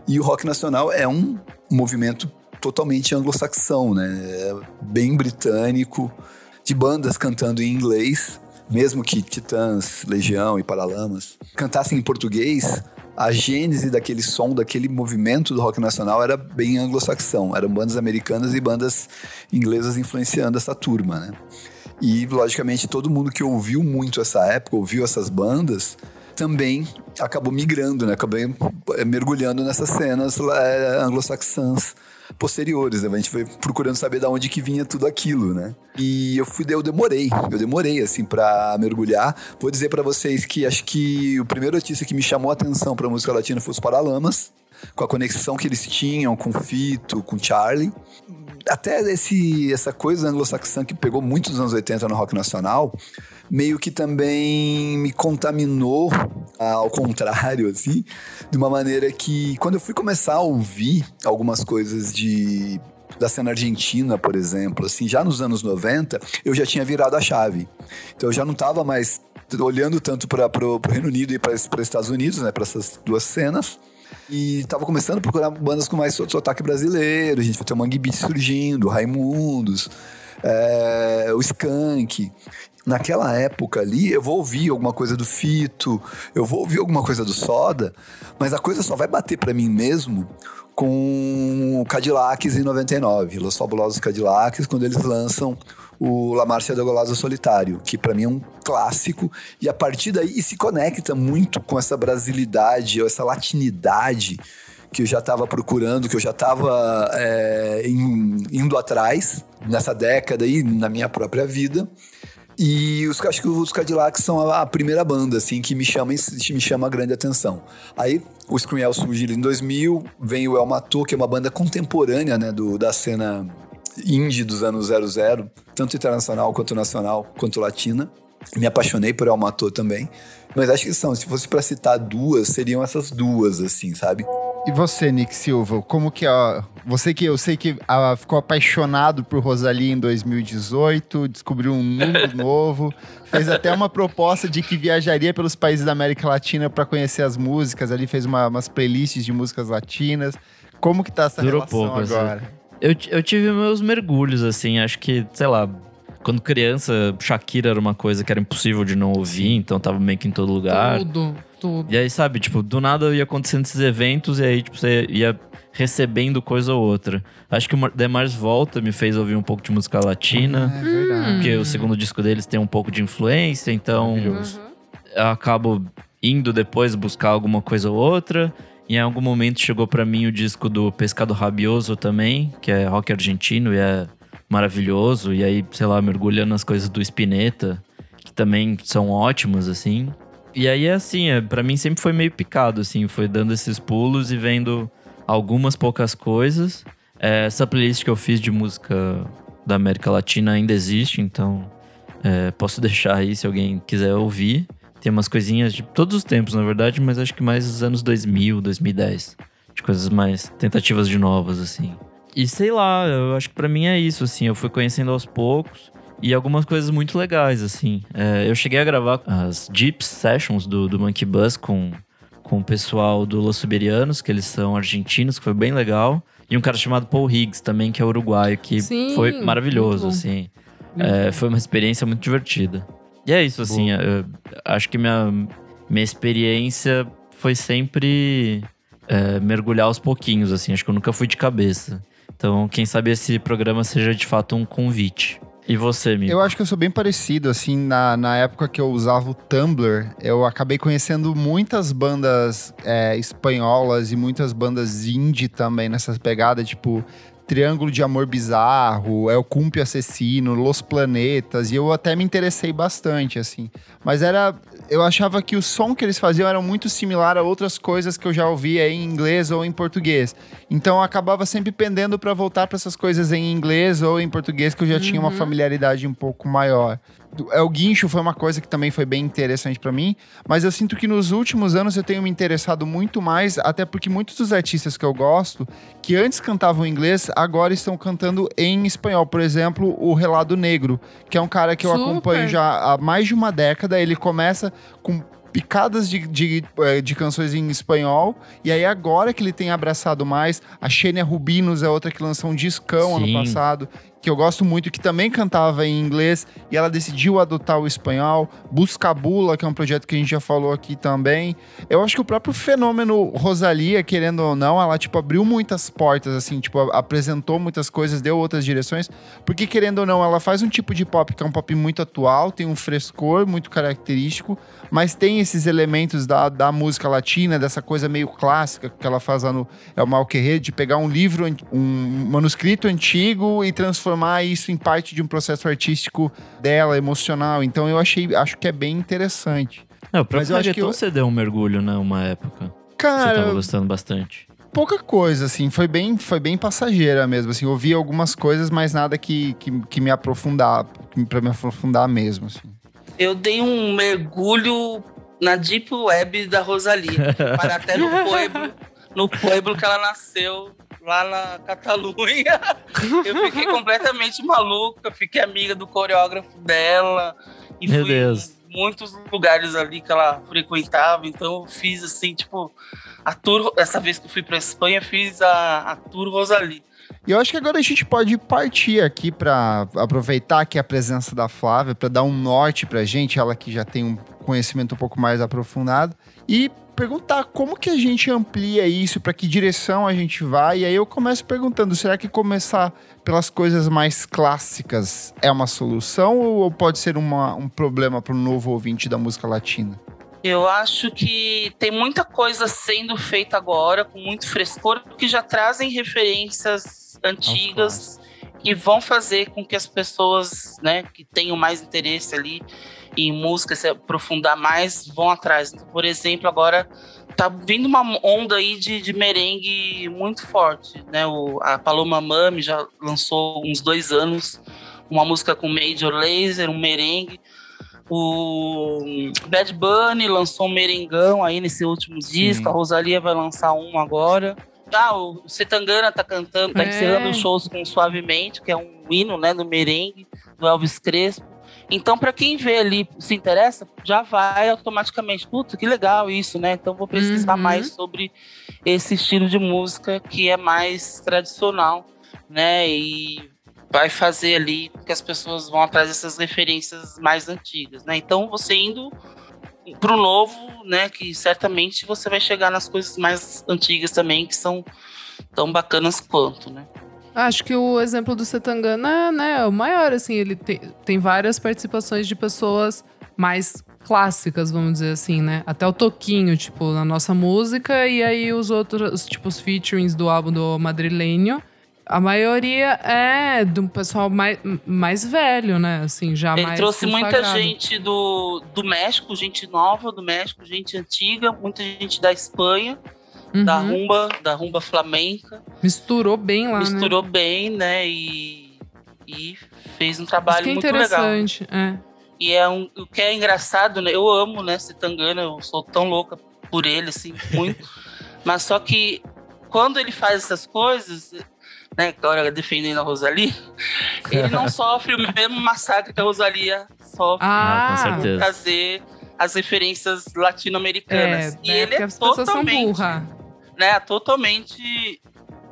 E o rock nacional é um movimento totalmente anglo-saxão, né? É bem britânico, de bandas cantando em inglês, mesmo que Titãs, Legião e Paralamas cantassem em português, a gênese daquele som, daquele movimento do rock nacional era bem anglo-saxão. Eram bandas americanas e bandas inglesas influenciando essa turma, né? E, logicamente, todo mundo que ouviu muito essa época, ouviu essas bandas, também acabou migrando, né? Acabei eh, mergulhando nessas cenas eh, anglo-saxãs posteriores, né? A gente foi procurando saber de onde que vinha tudo aquilo, né? E eu fui, eu demorei, eu demorei, assim, pra mergulhar. Vou dizer pra vocês que acho que o primeiro artista que me chamou a atenção pra música latina foi os Paralamas, com a conexão que eles tinham com Fito, com Charlie até esse, essa coisa anglo-saxã que pegou muito nos anos 80 no rock nacional, meio que também me contaminou ao contrário, assim, de uma maneira que quando eu fui começar a ouvir algumas coisas de da cena argentina, por exemplo, assim, já nos anos 90, eu já tinha virado a chave. Então eu já não estava mais olhando tanto para o Reino Unido e para os Estados Unidos, né, para essas duas cenas. E tava começando a procurar bandas com mais sotaque brasileiro. A gente vai ter o Mangue Beat surgindo, Raimundos, é, o Skank. Naquela época ali, eu vou ouvir alguma coisa do Fito, eu vou ouvir alguma coisa do Soda, mas a coisa só vai bater para mim mesmo com Cadillacs em 99, Los Fabulosos Cadillacs, quando eles lançam o La Marcha do Golazo Solitário, que para mim é um clássico, e a partir daí se conecta muito com essa brasilidade, ou essa latinidade que eu já estava procurando, que eu já estava é, indo atrás nessa década aí, na minha própria vida. E os, acho que os Cadillacs são a, a, primeira banda, assim, que me chama, me chama grande atenção. Aí o Screenwell surgiu em 2000, vem o El Matou, que é uma banda contemporânea, né, do, da cena indie dos anos 00, tanto internacional quanto nacional, quanto latina. Me apaixonei por El Matou também. Mas acho que são, se fosse para citar duas, seriam essas duas, assim, sabe? E você, Nick Silva, como que ó, você que eu sei que ficou apaixonado por Rosalie em 2018, descobriu um mundo novo, fez até uma proposta de que viajaria pelos países da América Latina para conhecer as músicas, ali fez uma, umas playlists de músicas latinas. Como que tá essa Durou relação pouco, agora? Assim. Eu, eu tive meus mergulhos, assim, acho que, sei lá, quando criança, Shakira era uma coisa que era impossível de não ouvir, então tava meio que em todo lugar. Tudo, tudo. E aí, sabe, tipo, do nada ia acontecendo esses eventos e aí, tipo, você ia recebendo coisa ou outra. Acho que o Demars Volta me fez ouvir um pouco de música latina. É verdade. Porque o segundo disco deles tem um pouco de influência, então eu acabo indo depois buscar alguma coisa ou outra. E em algum momento chegou para mim o disco do Pescado Rabioso também, que é rock argentino e é maravilhoso. E aí, sei lá, mergulhando nas coisas do Spinetta, que também são ótimos, assim. E aí é assim, é, para mim sempre foi meio picado, assim, foi dando esses pulos e vendo algumas poucas coisas. É, essa playlist que eu fiz de música da América Latina ainda existe, então é, posso deixar aí se alguém quiser ouvir. Tem umas coisinhas de todos os tempos, na verdade, mas acho que mais dos anos 2000, 2010. De coisas mais tentativas de novas, assim. E sei lá, eu acho que para mim é isso, assim. Eu fui conhecendo aos poucos e algumas coisas muito legais, assim. É, eu cheguei a gravar as Jeep Sessions do, do Monkey Bus com, com o pessoal do Los Siberianos, que eles são argentinos, que foi bem legal. E um cara chamado Paul Higgs também, que é uruguaio, que Sim, foi maravilhoso, assim. É, foi uma experiência muito divertida. E é isso, assim, eu acho que minha, minha experiência foi sempre é, mergulhar aos pouquinhos, assim. Acho que eu nunca fui de cabeça. Então, quem sabe esse programa seja de fato um convite. E você, amigo? Eu acho que eu sou bem parecido, assim, na, na época que eu usava o Tumblr, eu acabei conhecendo muitas bandas é, espanholas e muitas bandas indie também nessas pegadas, tipo Triângulo de Amor Bizarro, El Cumpio Assassino, Los Planetas, e eu até me interessei bastante, assim. Mas era eu achava que o som que eles faziam era muito similar a outras coisas que eu já ouvia em inglês ou em português. Então eu acabava sempre pendendo para voltar para essas coisas em inglês ou em português que eu já uhum. tinha uma uhum. familiaridade um pouco maior. É, o guincho foi uma coisa que também foi bem interessante para mim, mas eu sinto que nos últimos anos eu tenho me interessado muito mais, até porque muitos dos artistas que eu gosto, que antes cantavam em inglês, agora estão cantando em espanhol. Por exemplo, o Relado Negro, que é um cara que eu Super. acompanho já há mais de uma década. Ele começa com picadas de, de, é, de, canções em espanhol. E aí, agora que ele tem abraçado mais, a Xenia Rubinos é outra que lançou um discão Sim. ano passado que eu gosto muito, que também cantava em inglês, e ela decidiu adotar o espanhol. Buscabula, que é um projeto que a gente já falou aqui também. Eu acho que o próprio fenômeno Rosalia, querendo ou não, ela, tipo, abriu muitas portas, assim, tipo, apresentou muitas coisas, deu outras direções, porque, querendo ou não, ela faz um tipo de pop que é um pop muito atual, tem um frescor muito característico, mas tem esses elementos da, da música latina, dessa coisa meio clássica que ela faz lá no El Malquerrer, de pegar um livro, um manuscrito antigo e transformar transformar isso em parte de um processo artístico dela, emocional. Então eu achei, acho que é bem interessante. É, o próprio Mas eu acho que eu... você deu um mergulho, né, uma época. Cara, você tava gostando bastante. Pouca coisa, assim, foi bem, foi bem passageira mesmo, assim, ouvi algumas coisas, mas nada que, que, que me aprofundar, para me aprofundar mesmo, assim. Eu dei um mergulho na Deep Web da Rosalia, para até no pueblo, no pueblo que ela nasceu, lá na Catalunha. Eu fiquei completamente maluca, fiquei amiga do coreógrafo dela. E Meu fui Deus. em muitos lugares ali que ela frequentava. Então eu fiz assim, tipo, a tour. Essa vez que eu fui pra Espanha, fiz a, a tour Rosalie. E eu acho que agora a gente pode partir aqui para aproveitar aqui a presença da Flávia para dar um norte pra gente, ela que já tem um conhecimento um pouco mais aprofundado. E perguntar como que a gente amplia isso, para que direção a gente vai. E aí eu começo perguntando: será que começar pelas coisas mais clássicas é uma solução ou pode ser uma, um problema para um novo ouvinte da música latina? Eu acho que tem muita coisa sendo feita agora, com muito frescor, que já trazem referências antigas que vão fazer com que as pessoas, né, que tenham mais interesse ali em música, se aprofundar mais, vão atrás. Então, por exemplo, agora tá vindo uma onda aí de, de merengue muito forte, né? O, a Paloma Mami já lançou uns dois anos uma música com Major Laser, um merengue. O Bad Bunny lançou um merengão aí nesse último Sim. disco. A Rosalia vai lançar um agora. Ah, o Setangana tá cantando, tá é. encerrando shows com Suavemente, que é um hino, né, do merengue, do Elvis Crespo. Então, para quem vê ali, se interessa, já vai automaticamente, puta, que legal isso, né? Então, vou pesquisar uhum. mais sobre esse estilo de música que é mais tradicional, né? E vai fazer ali que as pessoas vão atrás dessas referências mais antigas, né? Então, você indo para o novo, né? Que certamente você vai chegar nas coisas mais antigas também, que são tão bacanas quanto, né? Acho que o exemplo do Setangana né, é o maior, assim, ele tem, tem várias participações de pessoas mais clássicas, vamos dizer assim, né? Até o Toquinho, tipo, na nossa música, e aí os outros, tipo, os featurings do álbum do Madrilenho. A maioria é um pessoal mais, mais velho, né? Assim, já Ele mais trouxe muita gente do, do México, gente nova do México, gente antiga, muita gente da Espanha uhum. da rumba, da rumba flamenca. Misturou bem lá, né? Misturou né? bem, né? E, e fez um trabalho é muito interessante, legal. É. E é um, o que é engraçado, né? Eu amo, né, Setangana, eu sou tão louca por ele, assim, muito. Mas só que quando ele faz essas coisas, né, agora defendendo a Rosalie, ele não sofre o mesmo massacre que a Rosalia sofre ah, com certeza. trazer as referências latino-americanas. É, e né, ele é totalmente né, totalmente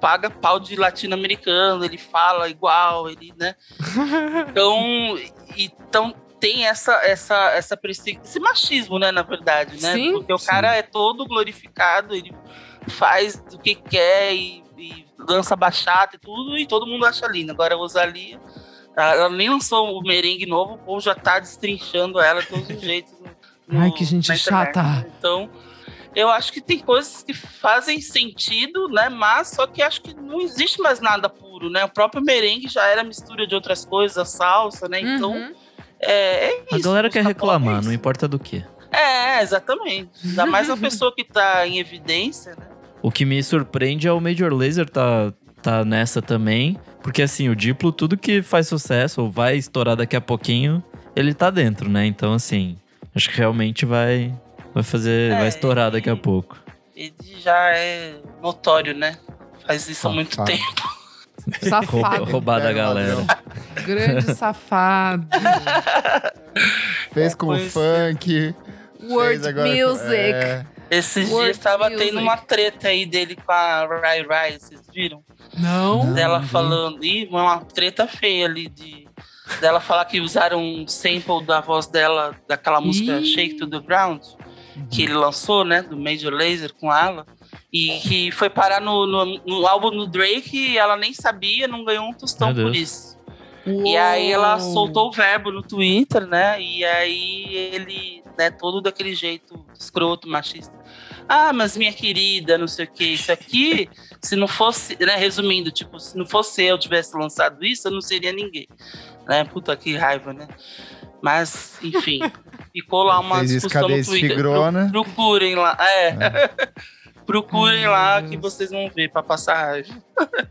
paga pau de latino-americano, ele fala igual, ele, né? Então, então tem essa, essa, essa esse machismo, né, na verdade, né? Sim, Porque o sim. cara é todo glorificado, ele faz o que quer e, e dança bachata e tudo, e todo mundo acha linda. Agora a Rosalia, ela nem lançou o merengue novo, o povo já tá destrinchando ela de todos os jeitos. no- Ai, que gente chata. Então, eu acho que tem coisas que fazem sentido, né? Mas só que acho que não existe mais nada puro, né? O próprio merengue já era mistura de outras coisas, a salsa, né? Então, Uhum. é, é A isso. galera quer é reclamar, isso. não importa do que. É, exatamente. Ainda mais a pessoa que tá em evidência, né? O que me surpreende é o Major Laser tá, tá nessa também. Porque assim, o Diplo, tudo que faz sucesso ou vai estourar daqui a pouquinho, ele tá dentro, né? Então, assim, acho que realmente vai, vai fazer. É, vai estourar daqui a pouco. Ele já é notório, né? Faz isso há muito Safado. tempo. Safado. Rouba- Roubar da galera. Grande safado. Fez com o Pois funk. Com- music. É, dias tava music. tendo uma treta aí dele com a Rai Rai, vocês viram? Não. dela falando. Ih, uma treta feia ali de. Dela falar que usaram um sample da voz dela, daquela música. Shake to the Ground, que ele lançou, né? Do Major Laser com ela. E que foi parar no, no, no álbum do Drake e ela nem sabia, não ganhou um tostão por isso. E aí ela soltou o verbo no Twitter, né? E aí ele, né, todo daquele jeito escroto, machista. Ah, mas minha querida, não sei o que, isso aqui, se não fosse, né, resumindo, tipo, se não fosse eu tivesse lançado isso, eu não seria ninguém. Né? Puta que raiva, né? Mas, enfim, ficou lá uma Fez discussão no Twitter. Pro- procurem lá, é. procurem lá Meu que vocês vão ver pra passar raiva.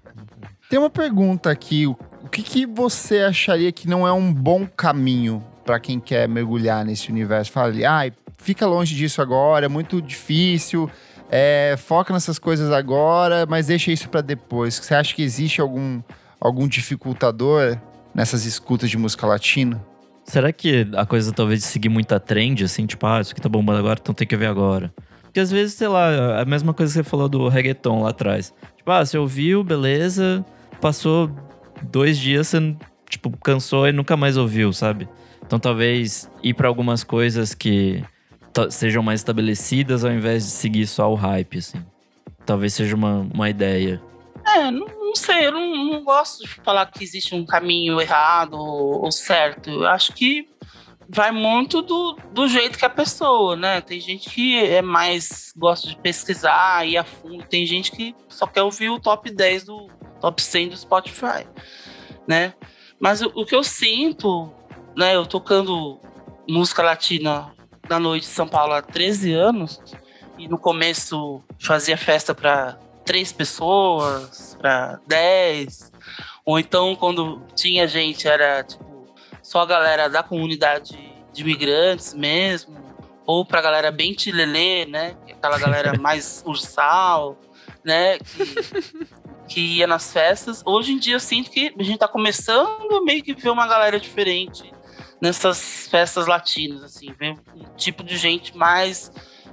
Tem uma pergunta aqui. O que, que você acharia que não é um bom caminho pra quem quer mergulhar nesse universo? Fala ali, ai, fica longe disso agora, é muito difícil. é, foca nessas coisas agora, mas deixa isso pra depois. Você acha que existe algum, algum dificultador nessas escutas de música latina? Será que a coisa talvez de seguir muita trend, assim, tipo, ah, isso aqui tá bombando agora, então tem que ver agora? Porque às vezes, sei lá, a mesma coisa que você falou do reggaeton lá atrás. Tipo, ah, você ouviu, beleza, passou dois dias, você, tipo, cansou e nunca mais ouviu, sabe? Então talvez ir pra algumas coisas que sejam mais estabelecidas ao invés de seguir só o hype, assim. Talvez seja uma, uma ideia. É, não, não sei, eu não, não gosto de falar que existe um caminho errado ou, certo. Eu acho que vai muito do, do jeito que a pessoa, né? Tem gente que é mais gosta de pesquisar, ir a fundo, tem gente que só quer ouvir o top 10 do top 100 do Spotify, né? Mas o, o que eu sinto, né, eu tocando música latina na noite de São Paulo há 13 anos, e no começo fazia festa para três pessoas, para dez. Ou então, quando tinha gente, era tipo só a galera da comunidade de imigrantes mesmo. Ou pra galera bem tilelê, né? Aquela galera mais ursal, né? Que, que ia nas festas. Hoje em dia eu sinto que a gente tá começando a meio que ver uma galera diferente nessas festas latinas, assim. Ver um tipo de gente mais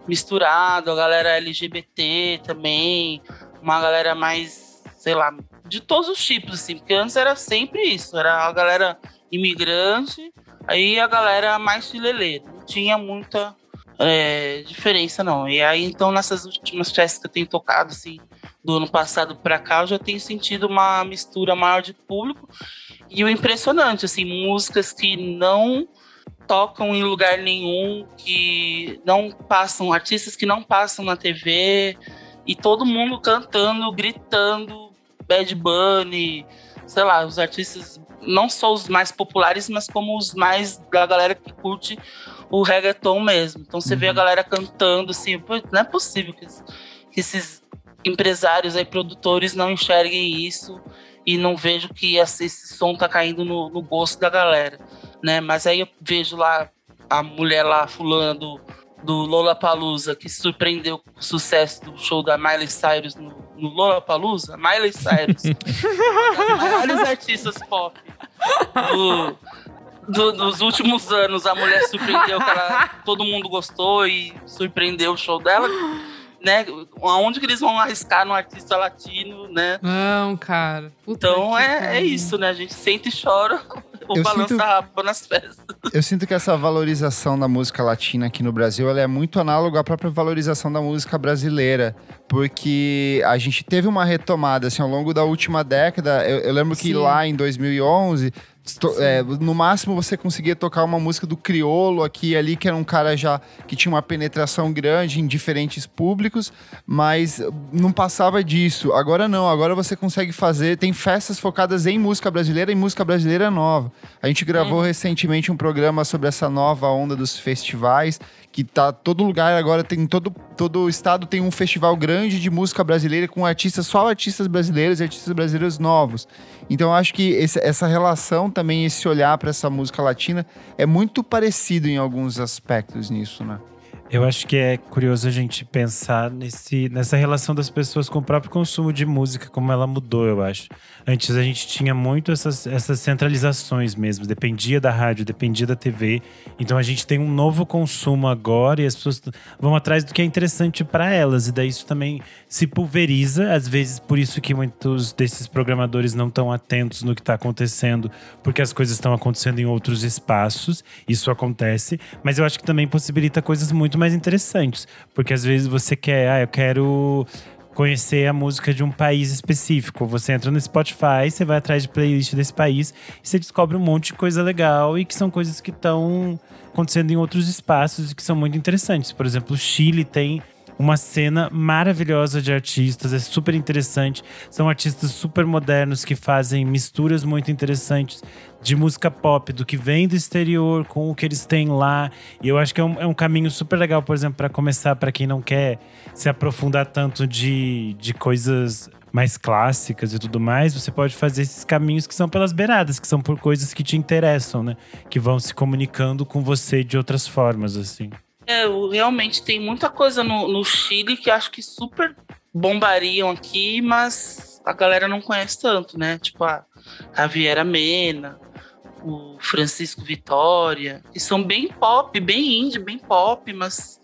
misturado, a galera LGBT também, uma galera mais, sei lá, de todos os tipos, assim, porque antes era sempre isso, era a galera imigrante, aí a galera mais filelê, não tinha muita é, diferença não. E aí então nessas últimas festas que eu tenho tocado, assim, do ano passado pra cá, eu já tenho sentido uma mistura maior de público e o impressionante, assim, músicas que não tocam em lugar nenhum, que não passam, artistas que não passam na TV, e todo mundo cantando, gritando, Bad Bunny, sei lá, os artistas, não só os mais populares, mas como os mais da galera que curte o reggaeton mesmo. Então você vê a galera cantando assim, não é possível que, que esses empresários aí, produtores não enxerguem isso e não vejo que esse, esse som tá caindo no, no gosto da galera, né? Mas aí eu vejo lá a mulher lá, fulana do, do Lollapalooza, que surpreendeu com o sucesso do show da Miley Cyrus no, no Lollapalooza. Miley Cyrus. Vários artistas pop do, do- dos últimos anos. A mulher surpreendeu que ela, todo mundo gostou e surpreendeu o show dela. Né? Aonde que eles vão arriscar no artista latino, né? Não, cara. Puta Então é, é isso, né? A gente sente e chora o balança nas festas. Eu sinto que essa valorização da música latina aqui no Brasil ela é muito análoga à própria valorização da música brasileira. Porque a gente teve uma retomada assim, ao longo da última década. Eu, eu lembro que Sim. lá em 2011 é, no máximo você conseguia tocar uma música do Criolo aqui e ali, que era um cara já que tinha uma penetração grande em diferentes públicos, mas não passava disso. Agora não, agora você consegue fazer. Tem festas focadas em música brasileira e música brasileira nova. A gente gravou é. recentemente um programa sobre essa nova onda dos festivais, que tá todo lugar agora tem todo todo estado tem um festival grande de música brasileira com artistas só artistas brasileiros e artistas brasileiros novos. Então eu acho que esse, essa relação também esse olhar para essa música latina é muito parecido em alguns aspectos nisso, né? Eu acho que é curioso a gente pensar nesse, nessa relação das pessoas com o próprio consumo de música, como ela mudou, eu acho. Antes a gente tinha muito essas, essas centralizações mesmo, dependia da rádio, dependia da TV. Então a gente tem um novo consumo agora e as pessoas vão atrás do que é interessante para elas. E daí isso também se pulveriza, às vezes por isso que muitos desses programadores não estão atentos no que está acontecendo, porque as coisas estão acontecendo em outros espaços. Isso acontece, mas eu acho que também possibilita coisas muito muito mais interessantes. Porque às vezes você quer, ah, eu quero conhecer a música de um país específico. Você entra no Spotify, você vai atrás de playlist desse país e você descobre um monte de coisa legal e que são coisas que estão acontecendo em outros espaços e que são muito interessantes. Por exemplo, o Chile tem uma cena maravilhosa de artistas, é super interessante. São artistas super modernos que fazem misturas muito interessantes de música pop, do que vem do exterior com o que eles têm lá. E eu acho que é um, é um caminho super legal, por exemplo, para começar, para quem não quer se aprofundar tanto de, de coisas mais clássicas e tudo mais, você pode fazer esses caminhos que são pelas beiradas, que são por coisas que te interessam, né? Que vão se comunicando com você de outras formas, assim. É, realmente tem muita coisa no, no Chile que acho que super bombariam aqui, mas a galera não conhece tanto, né? Tipo a Javiera Mena, o Francisco Vitória, que são bem pop, bem indie, bem pop, mas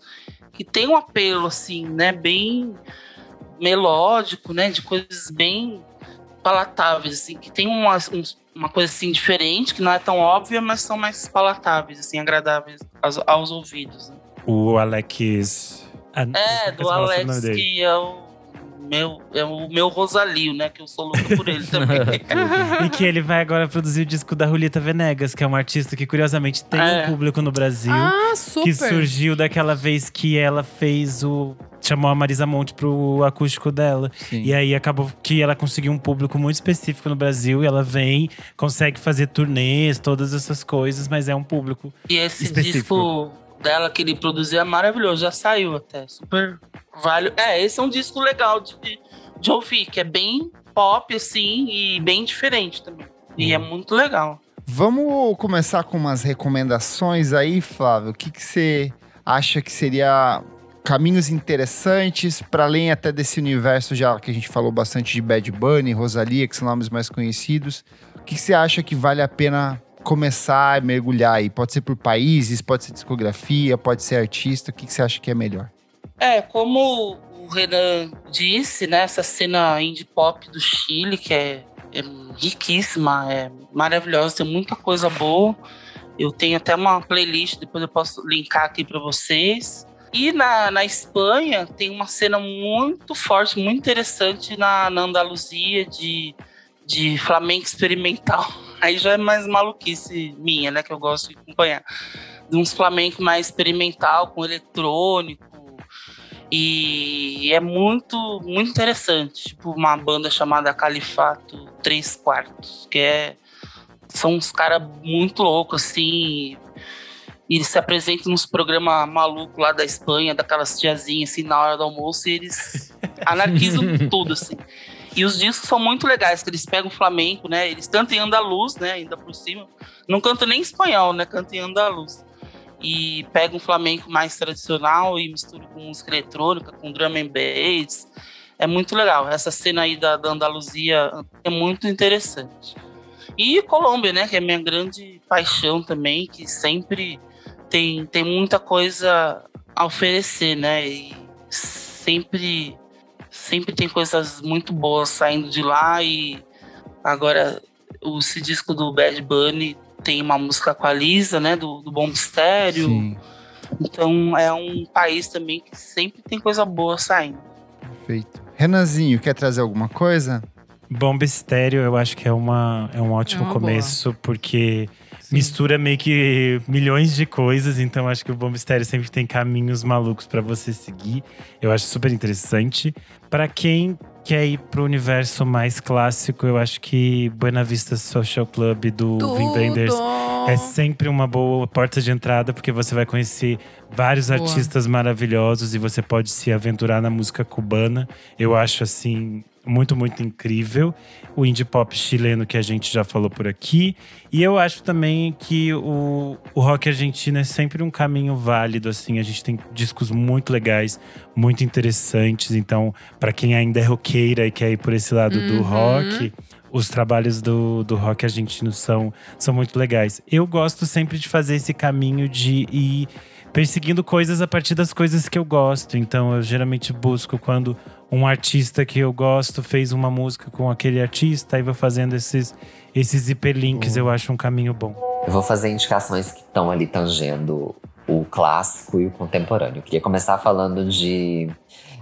que tem um apelo assim, né, bem melódico, né, de coisas bem palatáveis, assim, que tem uma, uma coisa assim diferente, que não é tão óbvia, mas são mais palatáveis, assim, agradáveis aos, aos ouvidos. Né? O Alex. é, do Alex, que é o meu, é o meu Rosalio, né? Que eu sou louco por ele também. e que ele vai agora produzir o disco da Julita Venegas, que é uma artista que curiosamente tem é. um público no Brasil. Ah, super! Que surgiu daquela vez que ela fez o chamou a Marisa Monte pro acústico dela. Sim. E aí acabou que ela conseguiu um público muito específico no Brasil e ela vem, consegue fazer turnês, todas essas coisas, mas é um público e esse específico. disco dela que ele produziu é maravilhoso, já saiu até. Super vale. É, esse é um disco legal de, de ouvir, que é bem pop, assim, e bem diferente também. E é muito legal. Vamos começar com umas recomendações aí, Flávio. O que, que você acha que seria caminhos interessantes para além até desse universo já que a gente falou bastante de Bad Bunny, Rosalia, que são nomes mais conhecidos. O que, que você acha que vale a pena começar a mergulhar aí? Pode ser por países, pode ser discografia, pode ser artista. O que, que você acha que é melhor? É, como o Renan disse, né? Essa cena indie pop do Chile, que é, é riquíssima, é maravilhosa, tem muita coisa boa. Eu tenho até uma playlist, depois eu posso linkar aqui para vocês. E na, na Espanha tem uma cena muito forte, muito interessante na, na Andaluzia de, de flamenco experimental Aí já é mais maluquice minha, né? Que eu gosto de acompanhar. De uns flamenco mais experimental, com eletrônico. E é muito, muito interessante. Tipo, uma banda chamada Califato 3 Quartos, que é. São uns caras muito loucos, assim. E eles se apresentam nos programas malucos lá da Espanha, daquelas tiazinhas, assim, na hora do almoço, e eles anarquizam tudo, assim. E os discos são muito legais, que eles pegam o flamenco, né? Eles cantam em andaluz, né? Ainda por cima. Não cantam nem espanhol, né? Cantam em andaluz. E pegam um flamenco mais tradicional e misturam com música eletrônica, com drum and bass. É muito legal. Essa cena aí da, da Andaluzia é muito interessante. E Colômbia, né? Que é minha grande paixão também, que sempre tem, tem muita coisa a oferecer, né? E sempre sempre tem coisas muito boas saindo de lá e agora esse disco do Bad Bunny tem uma música com a Lisa, né, do, do Bom Mistério. Sim. Então é um país também que sempre tem coisa boa saindo. Perfeito. Renanzinho, quer trazer alguma coisa? Bomba Estéreo, eu acho que é, uma, é um ótimo é começo, boa. porque. Mistura meio que milhões de coisas, então acho que o Bomba Estéreo sempre tem caminhos malucos para você seguir. Eu acho super interessante. Para quem quer ir pro universo mais clássico, eu acho que Buena Vista Social Club do Wenders é sempre uma boa porta de entrada, porque você vai conhecer vários boa. artistas maravilhosos e você pode se aventurar na música cubana. Eu acho assim muito, muito incrível. O indie pop chileno que a gente já falou por aqui. E eu acho também que o, o rock argentino é sempre um caminho válido, assim. A gente tem discos muito legais, muito interessantes. Então, para quem ainda é roqueira e quer ir por esse lado uhum. do rock, os trabalhos do, do rock argentino são, são muito legais. Eu gosto sempre de fazer esse caminho de ir perseguindo coisas a partir das coisas que eu gosto. Então, eu geralmente busco quando um artista que eu gosto fez uma música com aquele artista, e vou fazendo esses, esses hiperlinks, eu acho um caminho bom. Eu vou fazer indicações que estão ali tangendo o clássico e o contemporâneo. Eu queria começar falando de.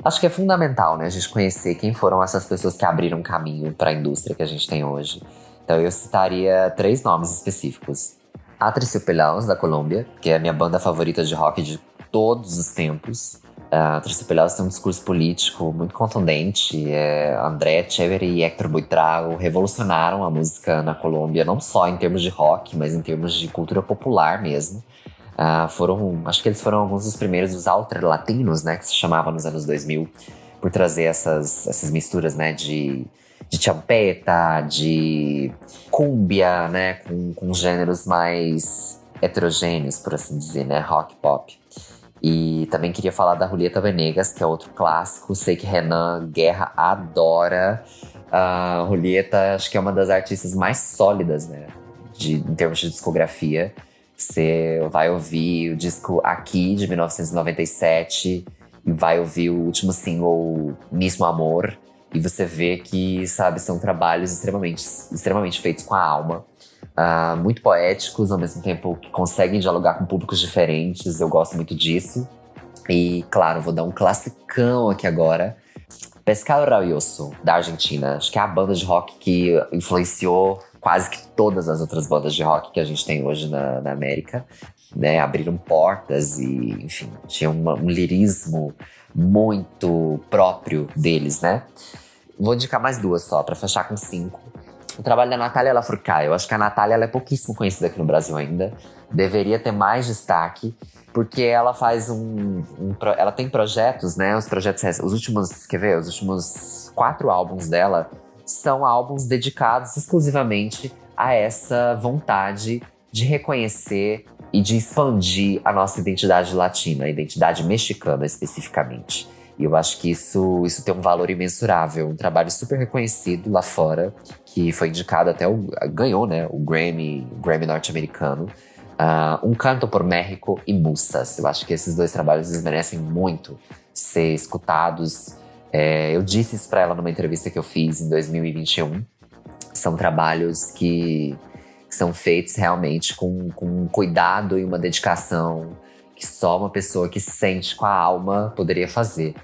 Acho que é fundamental, né, a gente conhecer quem foram essas pessoas que abriram caminho para a indústria que a gente tem hoje. Então eu citaria três nomes específicos. Aterciopelados, da Colômbia, que é a minha banda favorita de rock de todos os tempos. A Terciopelados tem um discurso político muito contundente. É, André Echeverry e Héctor Buitrago revolucionaram a música na Colômbia, não só em termos de rock, mas em termos de cultura popular mesmo. Uh, foram, acho que eles foram alguns dos primeiros dos latinos, né, que se chamava nos anos 2000, por trazer essas, essas misturas, né, de, de champeta, de cumbia, né, com, com gêneros mais heterogêneos, por assim dizer, né, rock pop. E também queria falar da Julieta Venegas, que é outro clássico. Sei que Renan Guerra adora. A Julieta, acho que é uma das artistas mais sólidas, né? De, em termos de discografia. Você vai ouvir o disco Aqui, de 1997, e vai ouvir o último single Mismo Amor. E você vê que, sabe, são trabalhos extremamente, extremamente feitos com a alma uh, muito poéticos, ao mesmo tempo que conseguem dialogar com públicos diferentes. Eu gosto muito disso. E, claro, vou dar um classicão aqui agora. Pescado Rabioso, da Argentina. Acho que é a banda de rock que influenciou quase que todas as outras bandas de rock que a gente tem hoje na, na América. Né? Abriram portas e, enfim, tinha uma, um lirismo muito próprio deles, né? Vou indicar mais duas só, para fechar com cinco o trabalho da Natália Lafourcade. Eu acho que a Natália é pouquíssimo conhecida aqui no Brasil ainda. Deveria ter mais destaque, porque ela faz um, um, ela tem projetos, né? Os projetos, os últimos, quer ver? Os últimos quatro álbuns dela são álbuns dedicados exclusivamente a essa vontade de reconhecer e de expandir a nossa identidade latina, a identidade mexicana especificamente. E eu acho que isso, isso tem um valor imensurável, um trabalho super reconhecido lá fora, que foi indicado até o. ganhou, né? O Grammy, Grammy norte-americano. Uh, um Canto por México e Musas. Eu acho que esses dois trabalhos eles merecem muito ser escutados. É, eu disse isso para ela numa entrevista que eu fiz em 2021. São trabalhos que, que são feitos realmente com, com um cuidado e uma dedicação que só uma pessoa que sente com a alma poderia fazer.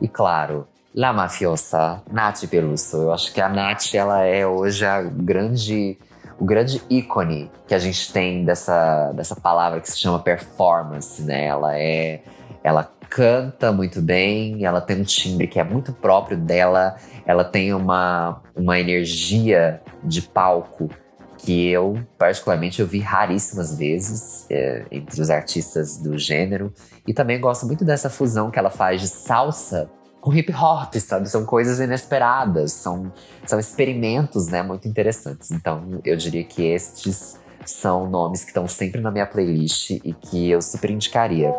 E claro, La Mafiosa, Nath Peluso. Eu acho que a Nath, ela é hoje a grande, o grande ícone que a gente tem dessa, dessa palavra que se chama performance, né? Ela é, ela canta muito bem, ela tem um timbre que é muito próprio dela, ela tem uma, uma energia de palco que eu, particularmente, eu vi raríssimas vezes é, entre os artistas do gênero. E também gosto muito dessa fusão que ela faz de salsa com hip hop, sabe? São coisas inesperadas, são, são experimentos, né, muito interessantes. Então, eu diria que estes são nomes que estão sempre na minha playlist e que eu super indicaria.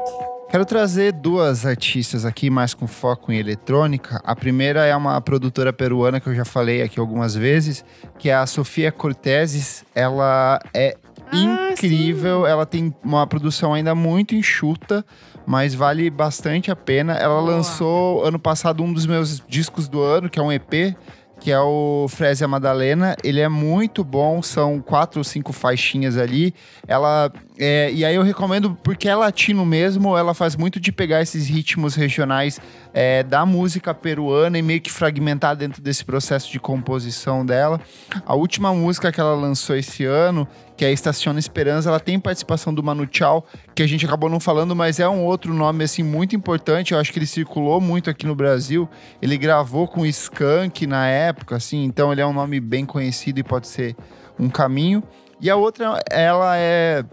Quero trazer duas artistas aqui, mais com foco em eletrônica. A primeira é uma produtora peruana que eu já falei aqui algumas vezes, que é a Sofia Corteses. Ela é ah, incrível, sim. ela tem uma produção ainda muito enxuta, mas vale bastante a pena. Ela Boa. lançou ano passado um dos meus discos do ano, que é um EP, que é o Fresia Madalena. Ele é muito bom, são quatro ou cinco faixinhas ali. Ela é, e aí eu recomendo porque é latino mesmo, ela faz muito de pegar esses ritmos regionais é, da música peruana e meio que fragmentar dentro desse processo de composição dela. A última música que ela lançou esse ano, que é Estaciona Esperança, ela tem participação do Manu Chao, que a gente acabou não falando, mas é um outro nome assim muito importante. Eu acho que ele circulou muito aqui no Brasil. Ele gravou com Skank na época, assim, então ele é um nome bem conhecido e pode ser um caminho. E a outra, ela é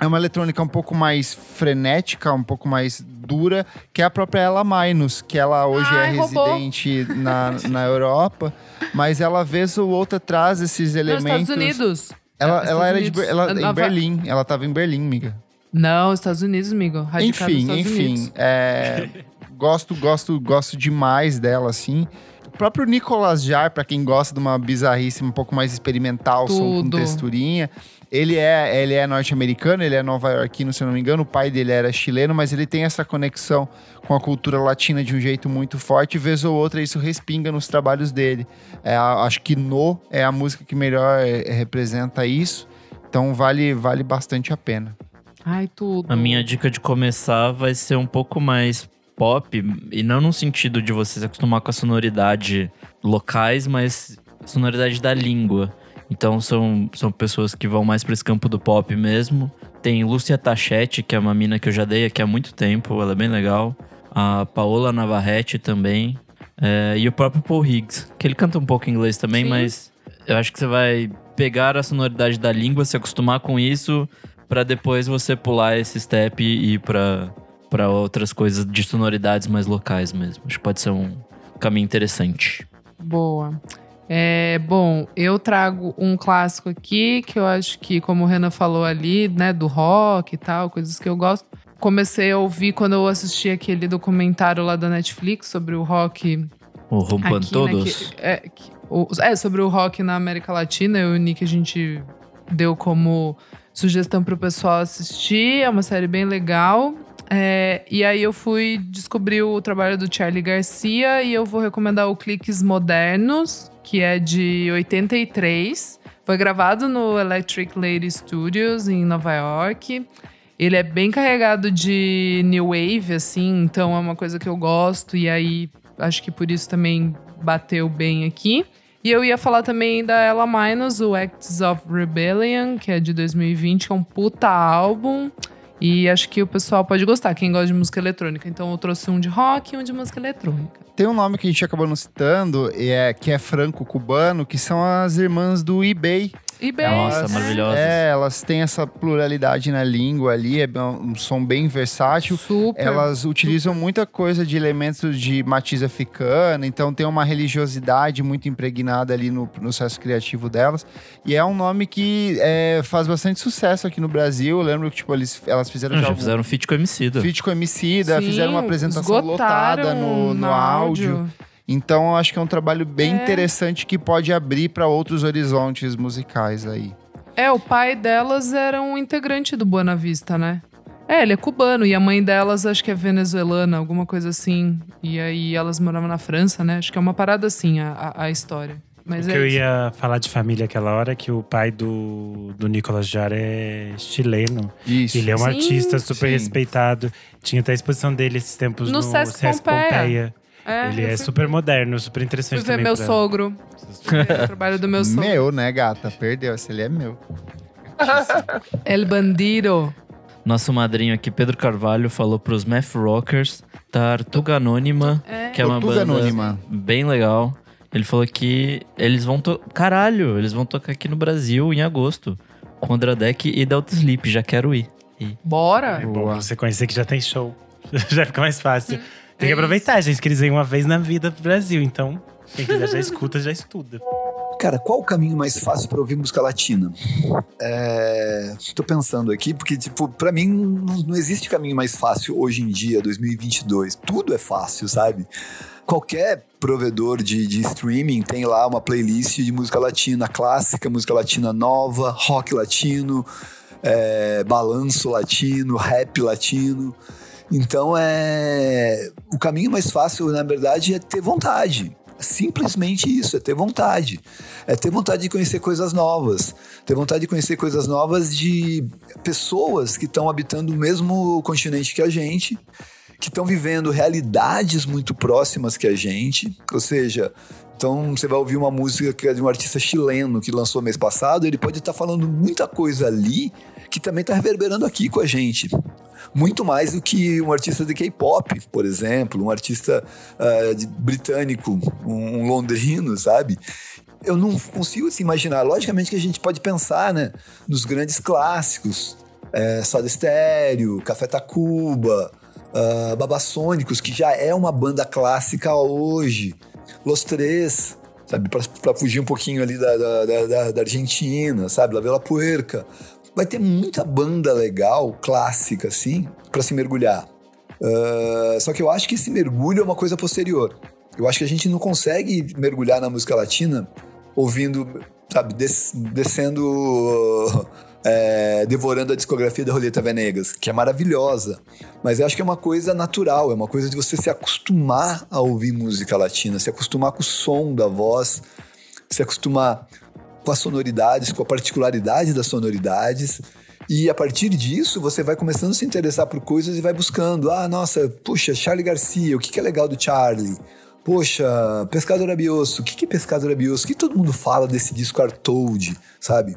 é uma eletrônica um pouco mais frenética, um pouco mais dura, que é a própria Ella Minus, que ela hoje é Ai, é residente na, na Europa, mas ela vez ou outra traz esses elementos. Nos Estados Unidos. Ela, ela era de ela, em Berlim, ela estava em Berlim, miga. Não, Estados Unidos, amigo. Radicado enfim, enfim. É, gosto, gosto, gosto demais dela, assim. O próprio Nicolas Jar, para quem gosta de uma bizarrice um pouco mais experimental, Tudo. som com texturinha, ele é, ele é norte-americano, ele é nova-iorquino, se eu não me engano. O pai dele era chileno, mas ele tem essa conexão com a cultura latina de um jeito muito forte. E vez ou outra, isso respinga nos trabalhos dele. É, acho que No é a música que melhor é, representa isso. Então vale, vale bastante a pena. Ai, tudo. A minha dica de começar vai ser um pouco mais pop, e não no sentido de você se acostumar com a sonoridade locais, mas sonoridade da língua. Então são, são pessoas que vão mais para esse campo do pop mesmo. Tem Lúcia Tachete, que é uma mina que eu já dei aqui há muito tempo, ela é bem legal. A Paola Navarrete também. É, e o próprio Paul Higgs, que ele canta um pouco em inglês também, Sim. mas eu acho que você vai pegar a sonoridade da língua, se acostumar com isso, para depois você pular esse step e ir pra, pra outras coisas de sonoridades mais locais mesmo. Acho que pode ser um caminho interessante. Boa. É, bom, eu trago um clássico aqui que eu acho que, como o Renan falou ali, né, do rock e tal, coisas que eu gosto. Comecei a ouvir quando eu assisti aquele documentário lá da Netflix sobre o rock. O Rompando né, Todos? Né, que, é, que, o, é, sobre o rock na América Latina. Eu e o Nick a gente deu como sugestão para o pessoal assistir. É uma série bem legal. É, e aí eu fui descobrir o trabalho do Charlie Garcia e eu vou recomendar o Cliques Modernos, que é de 83. Foi gravado no Electric Lady Studios em Nova York. Ele é bem carregado de new wave, assim, então é uma coisa que eu gosto, e aí acho que por isso também bateu bem aqui. E eu ia falar também da Ella Minus, o Acts of Rebellion, que é de 2020, que é um puta álbum. E acho que o pessoal pode gostar, quem gosta de música eletrônica. Então eu trouxe um de rock e um de música eletrônica. Tem um nome que a gente acabou não citando, é, que é franco-cubano, que são as irmãs do eBay eBay. Nossa, maravilhosa. É, elas têm essa pluralidade na língua ali, é um som bem versátil. Super. Elas utilizam muita coisa de elementos de matiz africana, então tem uma religiosidade muito impregnada ali no processo criativo delas. E é um nome que é, faz bastante sucesso aqui no Brasil. Eu lembro que tipo, eles, elas fizeram já, já fizeram um feat com Emicida. Feat com Emicida, Sim, fizeram uma apresentação lotada no, no áudio. áudio. Então, eu acho que é um trabalho bem é. interessante que pode abrir para outros horizontes musicais aí. É, o pai delas era um integrante do Buena Vista, né? É, ele é cubano e a mãe delas acho que é venezuelana, alguma coisa assim. E aí elas moravam na França, né? Acho que é uma parada assim a, a, história. Mas o é que eu isso. ia falar de família aquela hora é que o pai do, do Nicolas Jar é chileno. Isso. Ele é um sim, artista super sim. respeitado. Tinha até a exposição dele esses tempos no, no Sesc, Sesc Pompeia. Pompeia. É, Ele é super moderno, super interessante Fui ver meu pra... sogro. o trabalho do meu sogro. Meu, né, gata? Perdeu. Esse ele é meu. El Bandido. Nosso madrinho aqui, Pedro Carvalho, falou pros Math Rockers Tartuga Anônima, é. que é uma Tortuga banda Anônima. bem legal. Ele falou que eles vão... To... Caralho, eles vão tocar aqui no Brasil em agosto. Com Deck e Delta Sleep. Já quero ir. E... Bora! É bom você conhecer que já tem show. já fica mais fácil. Tem que aproveitar, gente, que eles vêm uma vez na vida pro Brasil. Então, quem quiser já escuta, já estuda. Cara, qual o caminho mais fácil para ouvir música latina? É... Tô pensando aqui, porque, tipo, pra mim não existe caminho mais fácil hoje em dia, 2022. Tudo é fácil, sabe? Qualquer provedor de, de streaming tem lá uma playlist de música latina clássica, música latina nova, rock latino, é, balanço latino, rap latino. Então é o caminho mais fácil, na verdade, é ter vontade. simplesmente isso, é ter vontade. É ter vontade de conhecer coisas novas. Ter vontade de conhecer coisas novas de pessoas que estão habitando o mesmo continente que a gente, que estão vivendo realidades muito próximas que a gente. Ou seja, então você vai ouvir uma música que é de um artista chileno que lançou mês passado, ele pode estar tá falando muita coisa ali que também está reverberando aqui com a gente muito mais do que um artista de K-pop, por exemplo, um artista uh, de, britânico, um, um, londrino, sabe? Eu não consigo se imaginar. Logicamente que a gente pode pensar, né, nos grandes clássicos, é, Soda Stereo, Café Tacuba, uh, Babassônicos, que já é uma banda clássica hoje, Los Três, sabe, para fugir um pouquinho ali da, da, da, da Argentina, sabe, La Vela Puerca vai ter muita banda legal, clássica, assim, para se mergulhar. Uh, só que eu acho que esse mergulho é uma coisa posterior. Eu acho que a gente não consegue mergulhar na música latina ouvindo, sabe, des descendo, é, devorando a discografia da Roleta Venegas, que é maravilhosa. Mas eu acho que é uma coisa natural, é uma coisa de você se acostumar a ouvir música latina, se acostumar com o som da voz, se acostumar com as sonoridades, com a particularidade das sonoridades. E a partir disso, você vai começando a se interessar por coisas e vai buscando. Ah, nossa, puxa, Charlie Garcia, o que, que é legal do Charlie? Poxa, Pescador Abioso, o que, que é Pescador Abioso? O que todo mundo fala desse disco Artold, sabe?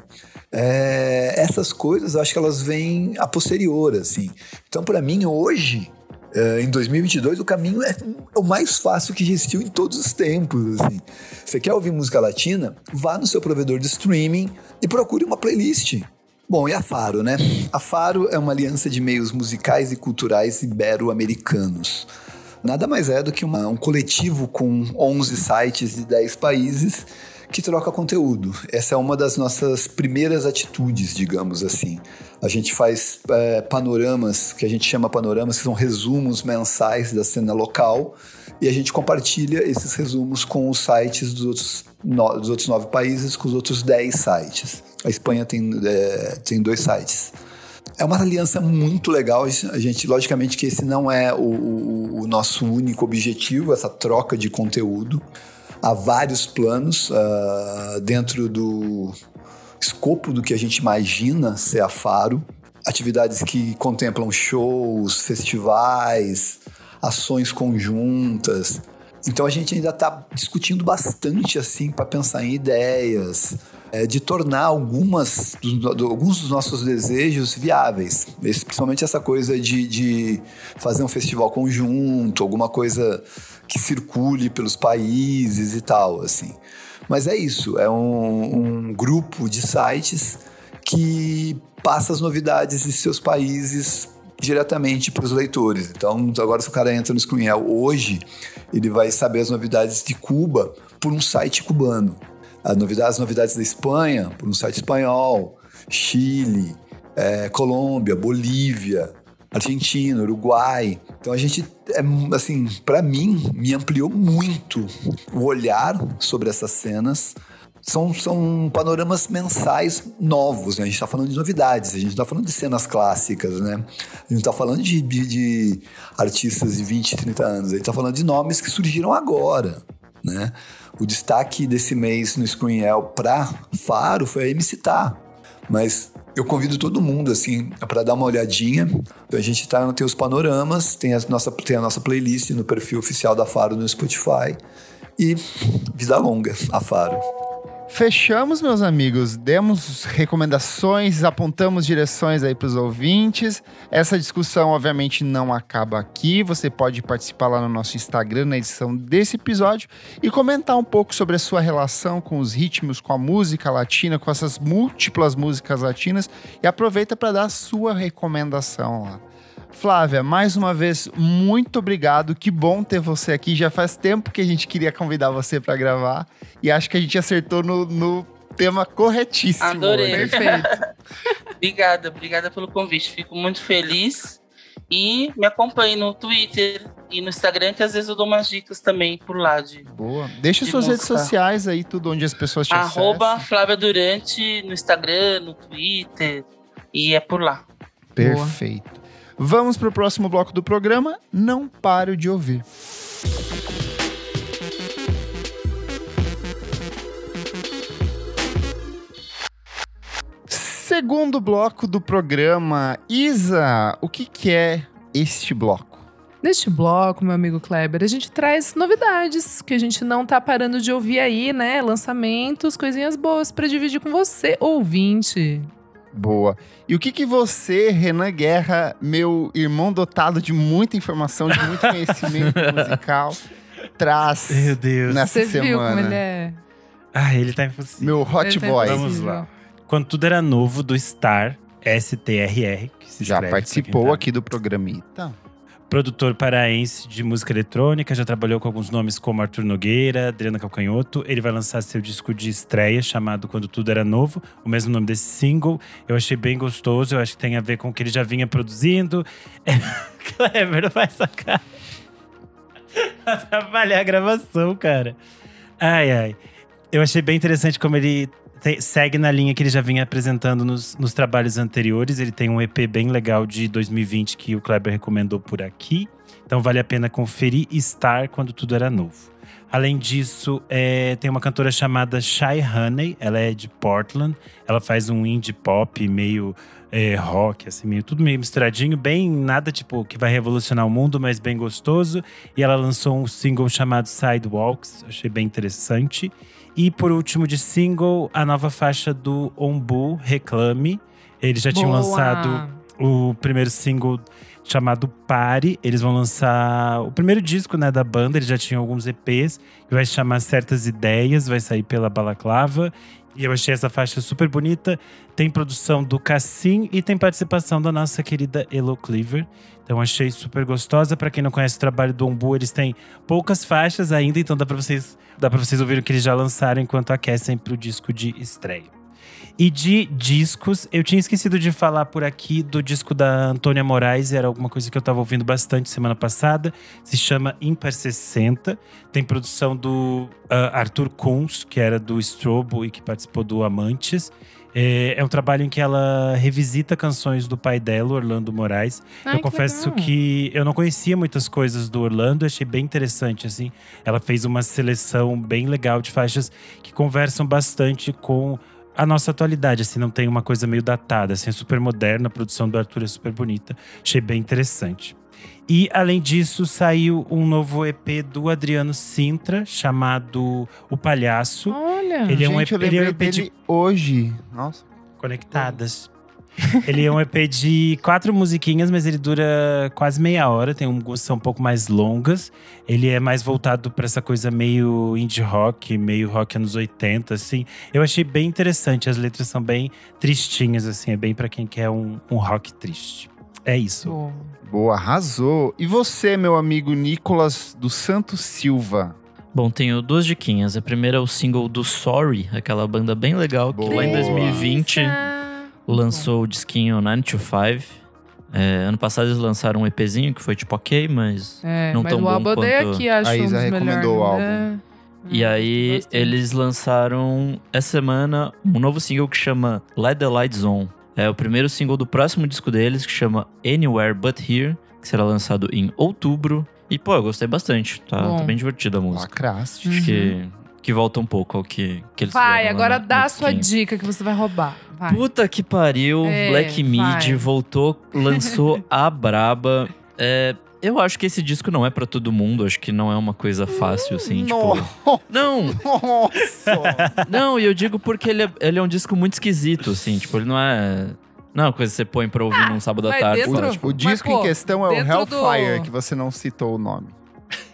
É, essas coisas, acho que elas vêm a posterior, assim. Então, para mim, hoje, Uh, em 2022, o caminho é o mais fácil que existiu em todos os tempos. Assim. Você quer ouvir música latina? Vá no seu provedor de streaming e procure uma playlist. Bom, e a Faro, né? A Faro é uma aliança de meios musicais e culturais ibero-americanos. Nada mais é do que uma, um coletivo com 11 sites de 10 países que troca conteúdo. Essa é uma das nossas primeiras atitudes, digamos assim. A gente faz é, panoramas, que a gente chama panoramas, que são resumos mensais da cena local, e a gente compartilha esses resumos com os sites dos outros, no, dos outros nove países, com os outros dez sites. A Espanha tem, é, tem dois sites. É uma aliança muito legal. A gente, logicamente, que esse não é o, o, o nosso único objetivo, essa troca de conteúdo há vários planos uh, dentro do escopo do que a gente imagina ser a Faro. Atividades que contemplam shows, festivais, ações conjuntas. Então a gente ainda está discutindo bastante assim para pensar em ideias, é, de tornar algumas do, do, alguns dos nossos desejos viáveis. Esse, principalmente essa coisa de, de fazer um festival conjunto, alguma coisa que circule pelos países e tal, assim. Mas é isso, é um, um grupo de sites que passa as novidades de seus países diretamente para os leitores. Então, agora se o cara entra no Screenel hoje, ele vai saber as novidades de Cuba por um site cubano. As novidades, as novidades da Espanha por um site espanhol, Chile, é, Colômbia, Bolívia, Argentina, Uruguai. Então a gente, é, assim, para mim, me ampliou muito o olhar sobre essas cenas. São, são panoramas mensais novos, né? A gente está falando de novidades, a gente está falando de cenas clássicas, né? A gente está falando de, de, de, artistas de 20, 30 anos, a gente está falando de nomes que surgiram agora, né? O destaque desse mês no Screenel para Faro foi a MC Tá, mas eu convido todo mundo, assim, para dar uma olhadinha. A gente tá, tem os panoramas, tem a, nossa, tem a nossa playlist no perfil oficial da Faro no Spotify. E vida longa, a Faro. Fechamos, meus amigos. Demos recomendações, apontamos direções aí para os ouvintes. Essa discussão, obviamente, não acaba aqui. Você pode participar lá no nosso Instagram, na edição desse episódio, e comentar um pouco sobre a sua relação com os ritmos, com a música latina, com essas múltiplas músicas latinas. E aproveita para dar a sua recomendação lá. Flávia, mais uma vez, muito obrigado. Que bom ter você aqui. Já faz tempo que a gente queria convidar você para gravar e acho que a gente acertou no, no tema corretíssimo. Adorei. Perfeito. obrigada, obrigada pelo convite. Fico muito feliz. E me acompanhe no Twitter e no Instagram, que às vezes eu dou umas dicas também por lá de. Boa. Deixa de suas música. redes sociais aí, tudo onde as pessoas te Arroba acessam. Flávia Durante no Instagram, no Twitter. E é por lá. Perfeito. Boa. Vamos para o próximo bloco do programa. Não paro de ouvir. Segundo bloco do programa, Isa, o que, que é este bloco? Neste bloco, meu amigo Kleber, a gente traz novidades que a gente não tá parando de ouvir aí, né? Lançamentos, coisinhas boas para dividir com você, ouvinte. Boa. E o que que você, Renan Guerra, meu irmão dotado de muita informação, de muito conhecimento musical, traz Meu Deus. nessa Você semana? viu como ele é? Ah, ele tá impossível. Meu hot Ele tá boy. impossível. Vamos lá. Quando tudo era novo, do Star, S-T-R-R, que se Já participou quem tá- aqui do programita. Produtor paraense de música eletrônica, já trabalhou com alguns nomes como Arthur Nogueira, Adriana Calcanhoto. Ele vai lançar seu disco de estreia, chamado Quando Tudo Era Novo, o mesmo nome desse single. Eu achei bem gostoso, eu acho que tem a ver com o que ele já vinha produzindo. Não vai sacar. Atrapalhar a gravação, cara. Ai, ai. Eu achei bem interessante como ele te- segue na linha que ele já vinha apresentando nos, nos trabalhos anteriores. Ele tem um EP bem legal de 2020 que o Kleber recomendou por aqui. Então vale a pena conferir estar quando tudo era novo. Além disso, é, tem uma cantora chamada Shy Honey. Ela é de Portland. Ela faz um indie pop meio é, rock, assim, meio, tudo meio misturadinho. Bem, nada tipo que vai revolucionar o mundo, mas bem gostoso. E ela lançou um single chamado Sidewalks. Achei bem interessante. E por último, de single, a nova faixa do Ombu, Reclame. Eles já tinham Boa. lançado o primeiro single chamado Pare. Eles vão lançar o primeiro disco né, da banda. Eles já tinham alguns EPs, que vai chamar Certas Ideias, vai sair pela Balaclava. E eu achei essa faixa super bonita. Tem produção do Cassim e tem participação da nossa querida Elo Cleaver. Então achei super gostosa. Pra quem não conhece o trabalho do Ombu, eles têm poucas faixas ainda, então dá pra vocês, dá pra vocês ouvirem o que eles já lançaram enquanto aquecem pro disco de estreia. E de discos, eu tinha esquecido de falar por aqui do disco da Antônia Moraes, era alguma coisa que eu tava ouvindo bastante semana passada. Se chama Imper 60. Tem produção do ah, Arthur Kunz, que era do Strobo e que participou do Amantes. É, é um trabalho em que ela revisita canções do pai dela, Orlando Moraes. Ai, eu confesso legal. que eu não conhecia muitas coisas do Orlando, achei bem interessante assim. Ela fez uma seleção bem legal de faixas que conversam bastante com a nossa atualidade, assim, não tem uma coisa meio datada, assim, é super moderna, a produção do Arthur é super bonita, achei bem interessante. E além disso, saiu um novo EP do Adriano Sintra, chamado O Palhaço, Olha. Ele é um Gente, eu EP- ele é um EP de- hoje. Nossa. Conectadas. Ele é um EP de quatro musiquinhas, mas ele dura quase meia hora. Tem algumas que são um pouco mais longas. Ele é mais voltado para essa coisa meio indie rock, meio rock anos 80, assim. Eu achei bem interessante. As letras são bem tristinhas, assim. É bem para quem quer um, um rock triste. É isso. Boa. Boa, arrasou. E você, meu amigo Nicolas dos Santos Silva? Bom, tenho duas diquinhas. A primeira é o single do Sorry, aquela banda bem legal que lá em Boa. 2020 lançou o disquinho 9 to 5. É, ano passado eles lançaram um EPzinho que foi tipo ok, mas. É, Não mas tão o bom álbum quanto- aqui, acho A Isa recomendou melhores, o álbum. né? E Hum, aí gostei. eles lançaram essa semana um novo single que chama Let the Lights On. É o primeiro single do próximo disco deles, que chama Anywhere But Here, que será lançado em outubro. E, pô, eu gostei bastante. Tá, tá bem divertida a música. Lacraste. Acho que, que volta um pouco ao que, que eles Vai, agora dá a sua dica que você vai roubar. Vai. Puta que pariu, É, Black Mid vai. voltou, lançou a braba. É, eu acho que esse disco não é pra todo mundo, acho que não é uma coisa fácil, assim, tipo. Não, Nossa! não, e eu digo porque ele é, ele é um disco muito esquisito, assim, tipo, ele não é. Não é uma coisa que você põe pra ouvir num sábado à tarde. dentro- tipo, o disco em pô, questão é o Hellfire, do- que você não citou o nome.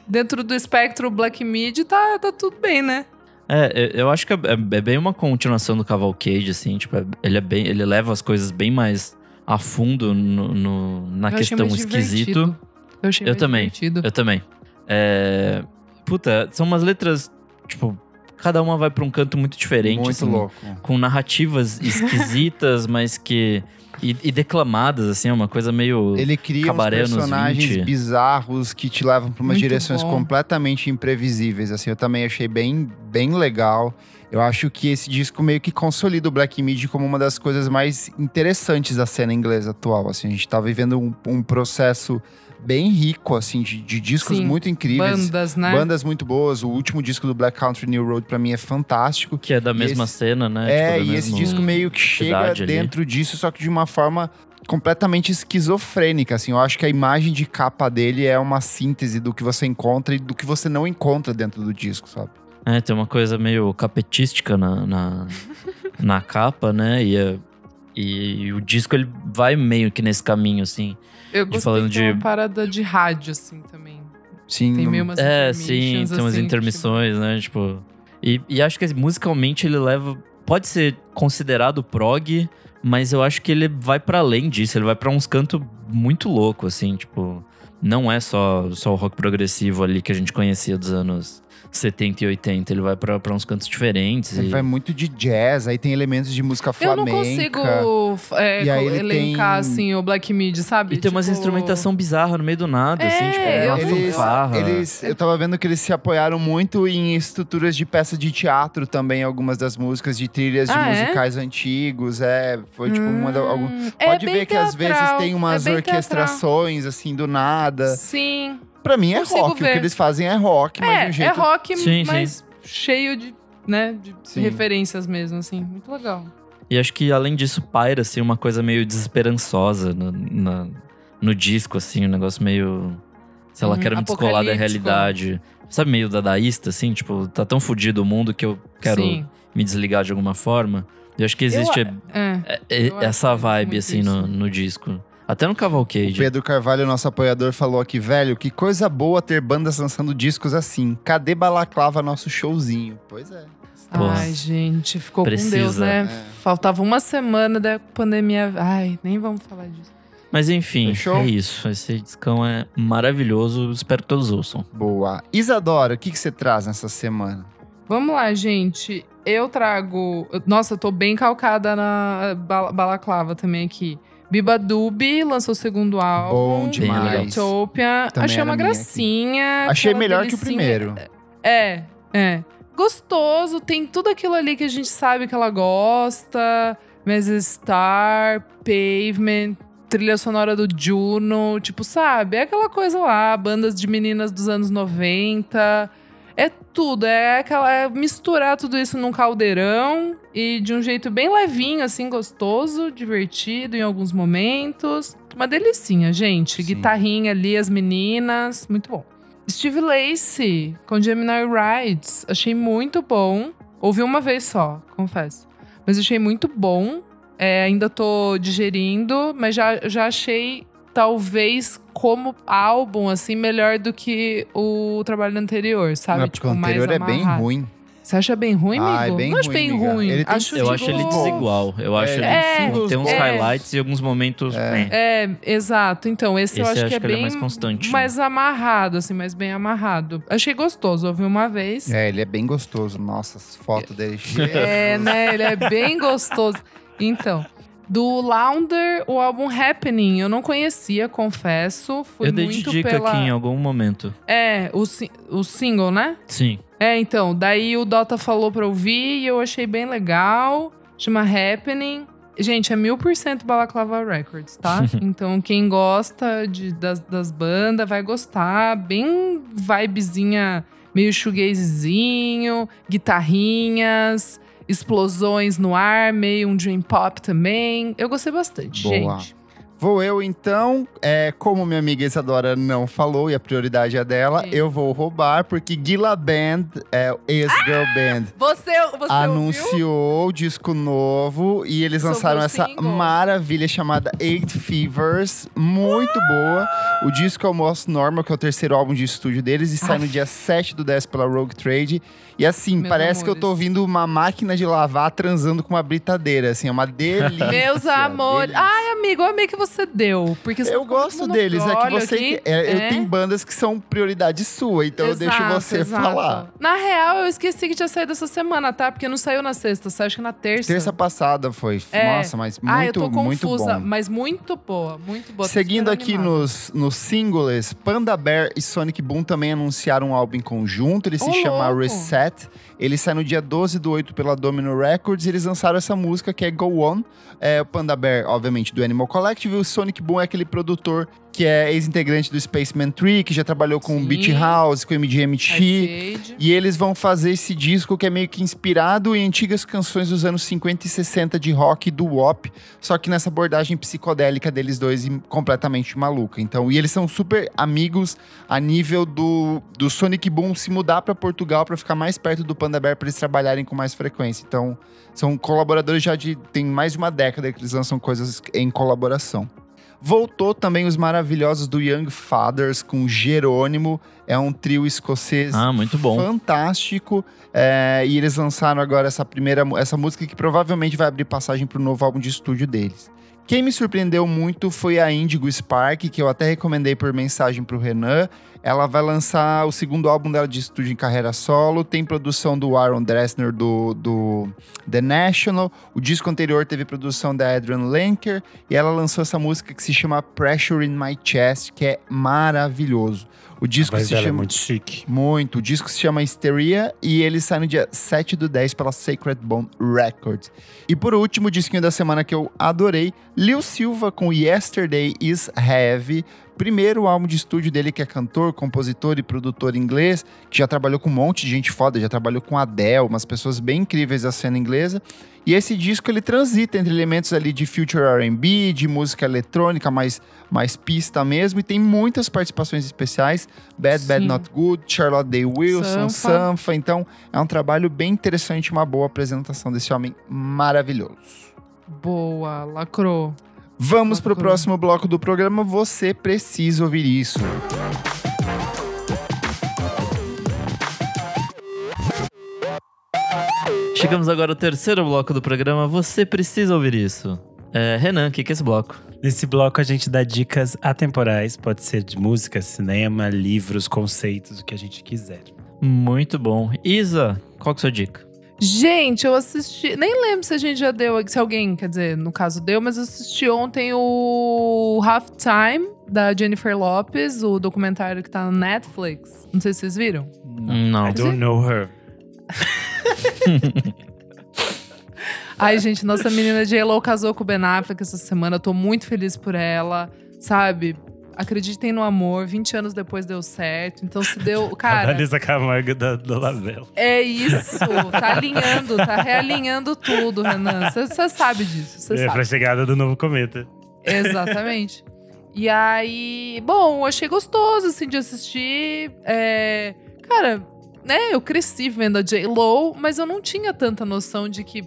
Dentro do espectro Black Mid tá, tá tudo bem, né? É, eu- eu acho que é, é bem uma continuação do Cavalcade, assim, tipo, é- ele é bem. Ele leva as coisas bem mais a fundo no, no- na Eu achei questão esquisito. divertido. Eu achei Eu também. divertido. Eu também. É. Puta, são umas letras, tipo, cada uma vai pra um canto muito diferente. Muito assim, louco. Com narrativas esquisitas, mas que. E, e declamadas, assim, é uma coisa meio. Ele cria uns Cabaré personagens 20. bizarros que te levam para umas Muito direções bom. completamente imprevisíveis. Assim, eu também achei bem, bem legal. Eu acho que esse disco meio que consolida o Black Midi como uma das coisas mais interessantes da cena inglesa atual. Assim, a gente tá vivendo um, um processo bem rico, assim, de, de discos Sim, muito incríveis. Bandas, né? Bandas muito boas. O último disco do Black Country New Road, para mim, é fantástico. Que é da mesma esse, cena, né? É, tipo, e esse disco meio que chega dentro ali. disso, só que de uma forma completamente esquizofrênica, assim. Eu acho que a imagem de capa dele é uma síntese do que você encontra e do que você não encontra dentro do disco, sabe? É, tem uma coisa meio capetística na, na, na capa, né? E, é, e o disco ele vai meio que nesse caminho, assim. Eu gostei falando de uma parada de rádio, assim, também. Sim. Tem meio umas É, sim, tem umas assim, intermissões, tipo... né? Tipo. E, e acho que musicalmente ele leva. Pode ser considerado prog, mas eu acho que ele vai para além disso. Ele vai para uns cantos muito louco, assim, tipo. Não é só, só o rock progressivo ali que a gente conhecia dos anos 70 e 80. Ele vai pra, pra uns cantos diferentes. Ele e... vai muito de jazz, aí tem elementos de música flamenca. Eu não consigo é, elencar, tem... assim, o Black Midi, sabe? E tipo... tem umas tipo instrumentação bizarra no meio do nada, assim, é, assim, tipo, é uma eles, fanfarra. Eles, eu tava vendo que eles se apoiaram muito em estruturas de peça de teatro também, algumas das músicas, de trilhas de ah, é? musicais antigos. É, foi tipo hum, uma da, algum... É Pode ver que às vezes tem umas é orquestrações, teatral. assim, do nada. Sim. Pra mim é rock. Ver. O que eles fazem é rock, é, mas de um é jeito. É rock, sim, mas sim. cheio de, né, de referências mesmo, assim. Muito legal. E acho que além disso, paira, assim, uma coisa meio desesperançosa no, na, no disco, assim, um negócio meio. Sei lá, uhum, quero me descolar da realidade. Sabe, meio dadaísta, assim, tipo, tá tão fodido o mundo que eu quero sim. me desligar de alguma forma. Eu acho que existe eu, é, é, essa vibe, assim, no, no disco. Até no Cavalcade. O Pedro Carvalho, nosso apoiador, falou aqui, velho, que coisa boa ter bandas lançando discos assim. Cadê Balaclava, nosso showzinho? Pois é. Ai, gente, ficou Precisa. com Deus, né? É. Faltava uma semana da pandemia. Ai, nem vamos falar disso. Mas enfim, Fechou? é isso. Esse discão é maravilhoso. Espero que todos ouçam. Boa. Isadora, o que, que você traz nessa semana? Vamos lá, gente. Eu trago. Nossa, eu tô bem calcada na balaclava também aqui. Biba Dubi lançou o segundo álbum. Bom demais. Utopia. Achei uma gracinha. Achei melhor que o primeiro. É, é. Gostoso, tem tudo aquilo ali que a gente sabe que ela gosta. Meses Star, Pavement, trilha sonora do Juno, tipo, sabe? É aquela coisa lá, bandas de meninas dos anos 90. É tudo, é aquela é misturar tudo isso num caldeirão e de um jeito bem levinho, assim, gostoso, divertido em alguns momentos. Uma delicinha, gente. Sim. Guitarrinha ali, as meninas, muito bom. Steve Lacey com Gemini Rides, achei muito bom. Ouvi uma vez só, confesso. Mas achei muito bom. É, ainda tô digerindo, mas já, já achei talvez como álbum, assim, melhor do que o trabalho anterior, sabe? Não, tipo, o anterior é bem ruim. Você acha bem ruim, amigo? Ah, é bem não acho bem ruim. Ele tem, acho, eu tipo, acho ele desigual. Eu acho ele é, tem uns é, highlights e alguns momentos. É, é exato. Então, esse, esse eu acho, acho que é que bem é mais constante. Mais amarrado, assim, mais bem amarrado. Achei gostoso, ouvi uma vez. É, ele é bem gostoso. Nossa, as fotos dele. é, né? Ele é bem gostoso. Então, do Lounder, o álbum Happening. Eu não conhecia, confesso. Foi eu dei de dica pela... aqui em algum momento. É, o, o single, né? Sim. É, então. Daí o Dota falou pra ouvir e eu achei bem legal. Chama Happening. Gente, é mil por cento Balaclava Records, tá? então, quem gosta de, das, das bandas vai gostar. Bem vibezinha, meio shoegazezinho, guitarrinhas explosões no ar, meio um dream pop também. Eu gostei bastante, Boa. gente. Vou eu então, é, como minha amiga Isadora não falou e a prioridade é dela, Sim. eu vou roubar, porque Gila Band, é, ex-girl ah! band, você, você anunciou o disco novo e eles lançaram essa single. maravilha chamada Eight Fevers, muito uh! boa. O disco é o Most Normal, que é o terceiro álbum de estúdio deles, e sai no dia 7 do 10 pela Rogue Trade. E assim, Meus parece amores. que eu tô ouvindo uma máquina de lavar transando com uma britadeira, assim, é uma delícia. Meus amores. Delícia. Ai, amigo, eu amei que você deu? Porque eu gosto deles, é que você. Aqui, é, é. Eu tenho bandas que são prioridade sua, então exato, eu deixo você exato. falar. Na real, eu esqueci que tinha saído essa semana, tá? Porque não saiu na sexta, saiu acho que na terça. Terça passada foi. É. Nossa, mas muito, ah, eu tô confusa, mas muito boa, muito boa. Seguindo aqui nos, nos singles, Panda Bear e Sonic Boom também anunciaram um álbum em conjunto. Ele se oh, chama louco. Reset. Ele sai no dia 12 do 8 pela Domino Records. E eles lançaram essa música que é Go On. É, o Panda Bear, obviamente, do Animal Collective. E o Sonic Boom é aquele produtor que é ex-integrante do Spaceman Tree, que já trabalhou com Sim. Beat House, com MGMT. E eles vão fazer esse disco que é meio que inspirado em antigas canções dos anos 50 e 60 de rock do WOP, só que nessa abordagem psicodélica deles dois completamente maluca. Então, e eles são super amigos a nível do, do Sonic Boom se mudar para Portugal para ficar mais perto do Panda Bear para eles trabalharem com mais frequência. Então, são colaboradores já de tem mais de uma década que eles lançam coisas em colaboração. Voltou também os maravilhosos do Young Fathers com Jerônimo. É um trio escocês ah, muito bom. fantástico. É, e eles lançaram agora essa primeira essa música que provavelmente vai abrir passagem para o novo álbum de estúdio deles. Quem me surpreendeu muito foi a Indigo Spark, que eu até recomendei por mensagem para o Renan. Ela vai lançar o segundo álbum dela de estúdio em carreira solo. Tem produção do Aaron Dressner do, do The National. O disco anterior teve produção da Adrian Lenker. E ela lançou essa música que se chama Pressure in My Chest, que é maravilhoso. O disco se é chama. É muito chique. Muito. O disco se chama Hysteria e ele sai no dia 7 do 10 pela Sacred Bone Records. E por último, o disquinho da semana que eu adorei: Lil Silva com Yesterday is Heavy primeiro álbum de estúdio dele, que é cantor, compositor e produtor inglês, que já trabalhou com um monte de gente foda, já trabalhou com Adele, umas pessoas bem incríveis da cena inglesa. E esse disco ele transita entre elementos ali de future R&B, de música eletrônica, mais, mais pista mesmo, e tem muitas participações especiais, Bad Sim. Bad Not Good, Charlotte Day Wilson, Sanfa. Sanfa. Então é um trabalho bem interessante, uma boa apresentação desse homem maravilhoso. Boa, lacrou. Vamos para o próximo bloco do programa. Você precisa ouvir isso. Chegamos agora ao terceiro bloco do programa. Você precisa ouvir isso. É, Renan, o que, que é esse bloco? Nesse bloco a gente dá dicas atemporais, pode ser de música, cinema, livros, conceitos, o que a gente quiser. Muito bom. Isa, qual que é a sua dica? Gente, eu assisti. Nem lembro se a gente já deu. Se alguém, quer dizer, no caso deu, mas eu assisti ontem o Halftime da Jennifer Lopez, o documentário que tá no Netflix. Não sei se vocês viram. Não. I don't know her. Ai, gente, nossa menina J-Lo casou com o Ben Affleck essa semana. Eu tô muito feliz por ela, sabe? Acreditem no amor, 20 anos depois deu certo. Então se deu. Cara. A Vanessa Camargo da, da Lavela. É isso. Tá alinhando, tá realinhando tudo, Renan. Você sabe disso. Cê é sabe. pra chegada do novo cometa. Exatamente. E aí, bom, eu achei gostoso, assim, de assistir. É, cara, né, eu cresci vendo a J-Lo, mas eu não tinha tanta noção de que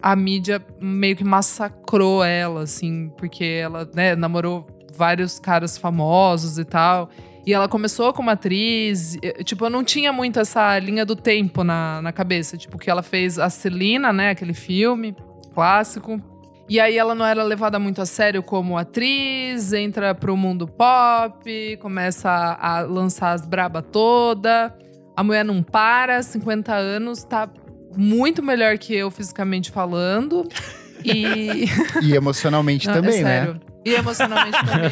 a mídia meio que massacrou ela, assim, porque ela, né, namorou vários caras famosos e tal. E ela começou como atriz. Tipo, eu não tinha muito essa linha do tempo na, na cabeça. Tipo, que ela fez a Celina, né? Aquele filme clássico. E aí ela não era levada muito a sério como atriz, entra pro mundo pop, começa a, a lançar as braba toda. A mulher não para, 50 anos, tá muito melhor que eu fisicamente falando. E, e emocionalmente não, é também, é né? E emocionalmente também.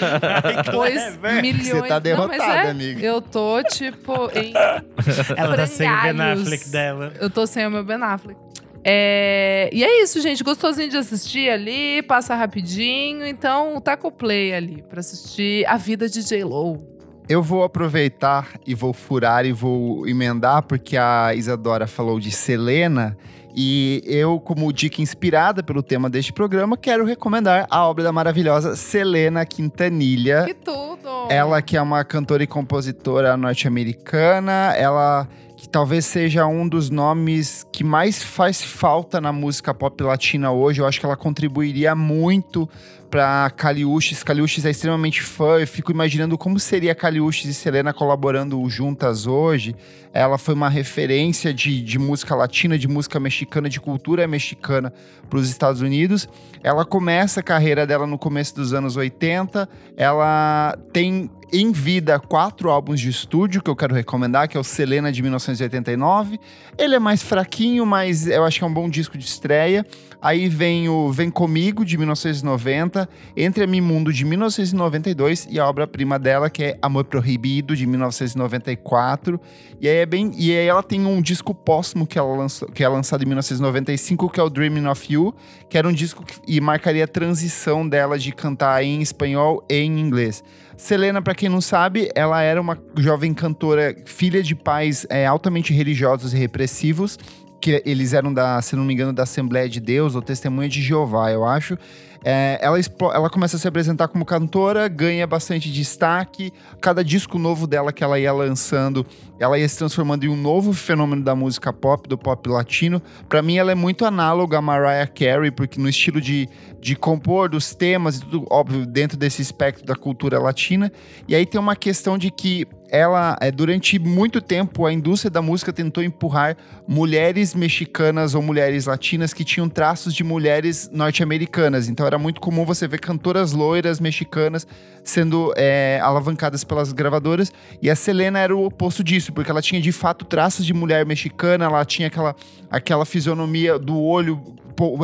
pois é, milhões... Você tá derrotada, não, é, amiga. Eu tô, tipo, em Ela tá sem o Ben Affleck dela. Eu tô sem o meu Ben Affleck. É... E é isso, gente. Gostosinho de assistir ali, passa rapidinho. Então, taca o play ali pra assistir A Vida de J-Lo. Eu vou aproveitar e vou furar e vou emendar, porque a Isadora falou de Selena. E eu, como dica inspirada pelo tema deste programa, quero recomendar a obra da maravilhosa Selena Quintanilha. Que tudo! Ela que é uma cantora e compositora norte-americana, ela que talvez seja um dos nomes que mais faz falta na música pop latina hoje. Eu acho que ela contribuiria muito para Caliuches. Caliuches é extremamente fã. Eu fico imaginando como seria Caliuches e Selena colaborando juntas hoje. Ela foi uma referência de, de música latina, de música mexicana, de cultura mexicana para os Estados Unidos. Ela começa a carreira dela no começo dos anos 80. Ela tem em vida quatro álbuns de estúdio que eu quero recomendar, que é o Selena de 1989. Ele é mais fraquinho, mas eu acho que é um bom disco de estreia. Aí vem o Vem Comigo de 1990, Entre a Mim Mundo de 1992 e a obra-prima dela que é Amor Proibido de 1994. E aí é bem, e aí ela tem um disco póstumo que ela lançou, que é lançado em 1995, que é o Dreaming of You, que era um disco que e marcaria a transição dela de cantar em espanhol e em inglês. Selena, para quem não sabe, ela era uma jovem cantora, filha de pais é, altamente religiosos e repressivos, que eles eram da, se não me engano, da Assembleia de Deus ou Testemunha de Jeová, eu acho. É, ela, ela começa a se apresentar como cantora, ganha bastante destaque. Cada disco novo dela que ela ia lançando, ela ia se transformando em um novo fenômeno da música pop, do pop latino. Para mim, ela é muito análoga a Mariah Carey, porque no estilo de, de compor, dos temas e tudo, óbvio, dentro desse espectro da cultura latina. E aí tem uma questão de que ela, é, durante muito tempo, a indústria da música tentou empurrar mulheres mexicanas ou mulheres latinas que tinham traços de mulheres norte-americanas. Então era muito comum você ver cantoras loiras mexicanas sendo é, alavancadas pelas gravadoras. E a Selena era o oposto disso, porque ela tinha de fato traços de mulher mexicana, ela tinha aquela, aquela fisionomia do olho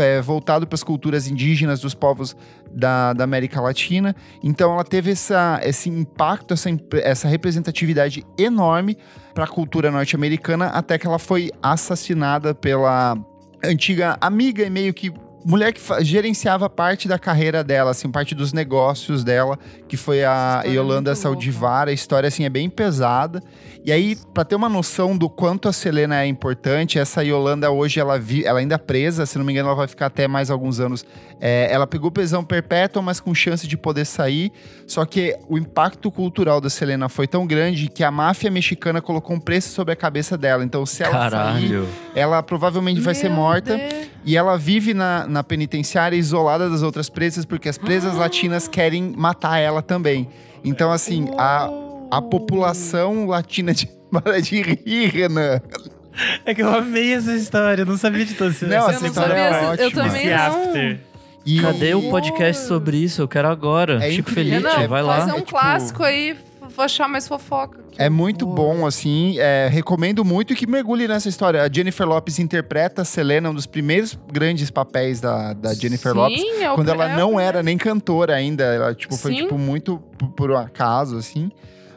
é, voltado para as culturas indígenas dos povos da, da, América Latina. Então ela teve essa, esse impacto, essa, essa representatividade enorme para a cultura norte-americana, até que ela foi assassinada pela antiga amiga e meio que mulher que gerenciava parte da carreira dela, assim, parte dos negócios dela, que foi a é Yolanda Saldivar. A história, assim, é bem pesada. E aí, para ter uma noção do quanto a Selena é importante, essa Yolanda hoje, ela, vi, ela ainda é presa, se não me engano, ela vai ficar até mais alguns anos. É, ela pegou prisão perpétua, mas com chance de poder sair. Só que o impacto cultural da Selena foi tão grande que a máfia mexicana colocou um preço sobre a cabeça dela. Então, se ela Caralho. sair, ela provavelmente vai Meu ser morta. Deus. E ela vive na, na penitenciária isolada das outras presas, porque as presas ah. latinas querem matar ela também. Então, assim, a, a população latina de. Para de rir, Renan. É que eu amei essa história, eu não sabia de essa Não, essa história é ótima. Eu também não. E... Cadê o podcast sobre isso? Eu quero agora. É Chico Felipe, vai lá. Fazer um é, tipo... clássico aí, vou achar mais fofoca. É muito boa. bom, assim. É, recomendo muito que mergulhe nessa história. A Jennifer Lopes interpreta a Selena, um dos primeiros grandes papéis da, da Jennifer Sim, Lopes. É quando ela não era nem cantora ainda. Ela, tipo, foi, tipo, muito por, por acaso, assim.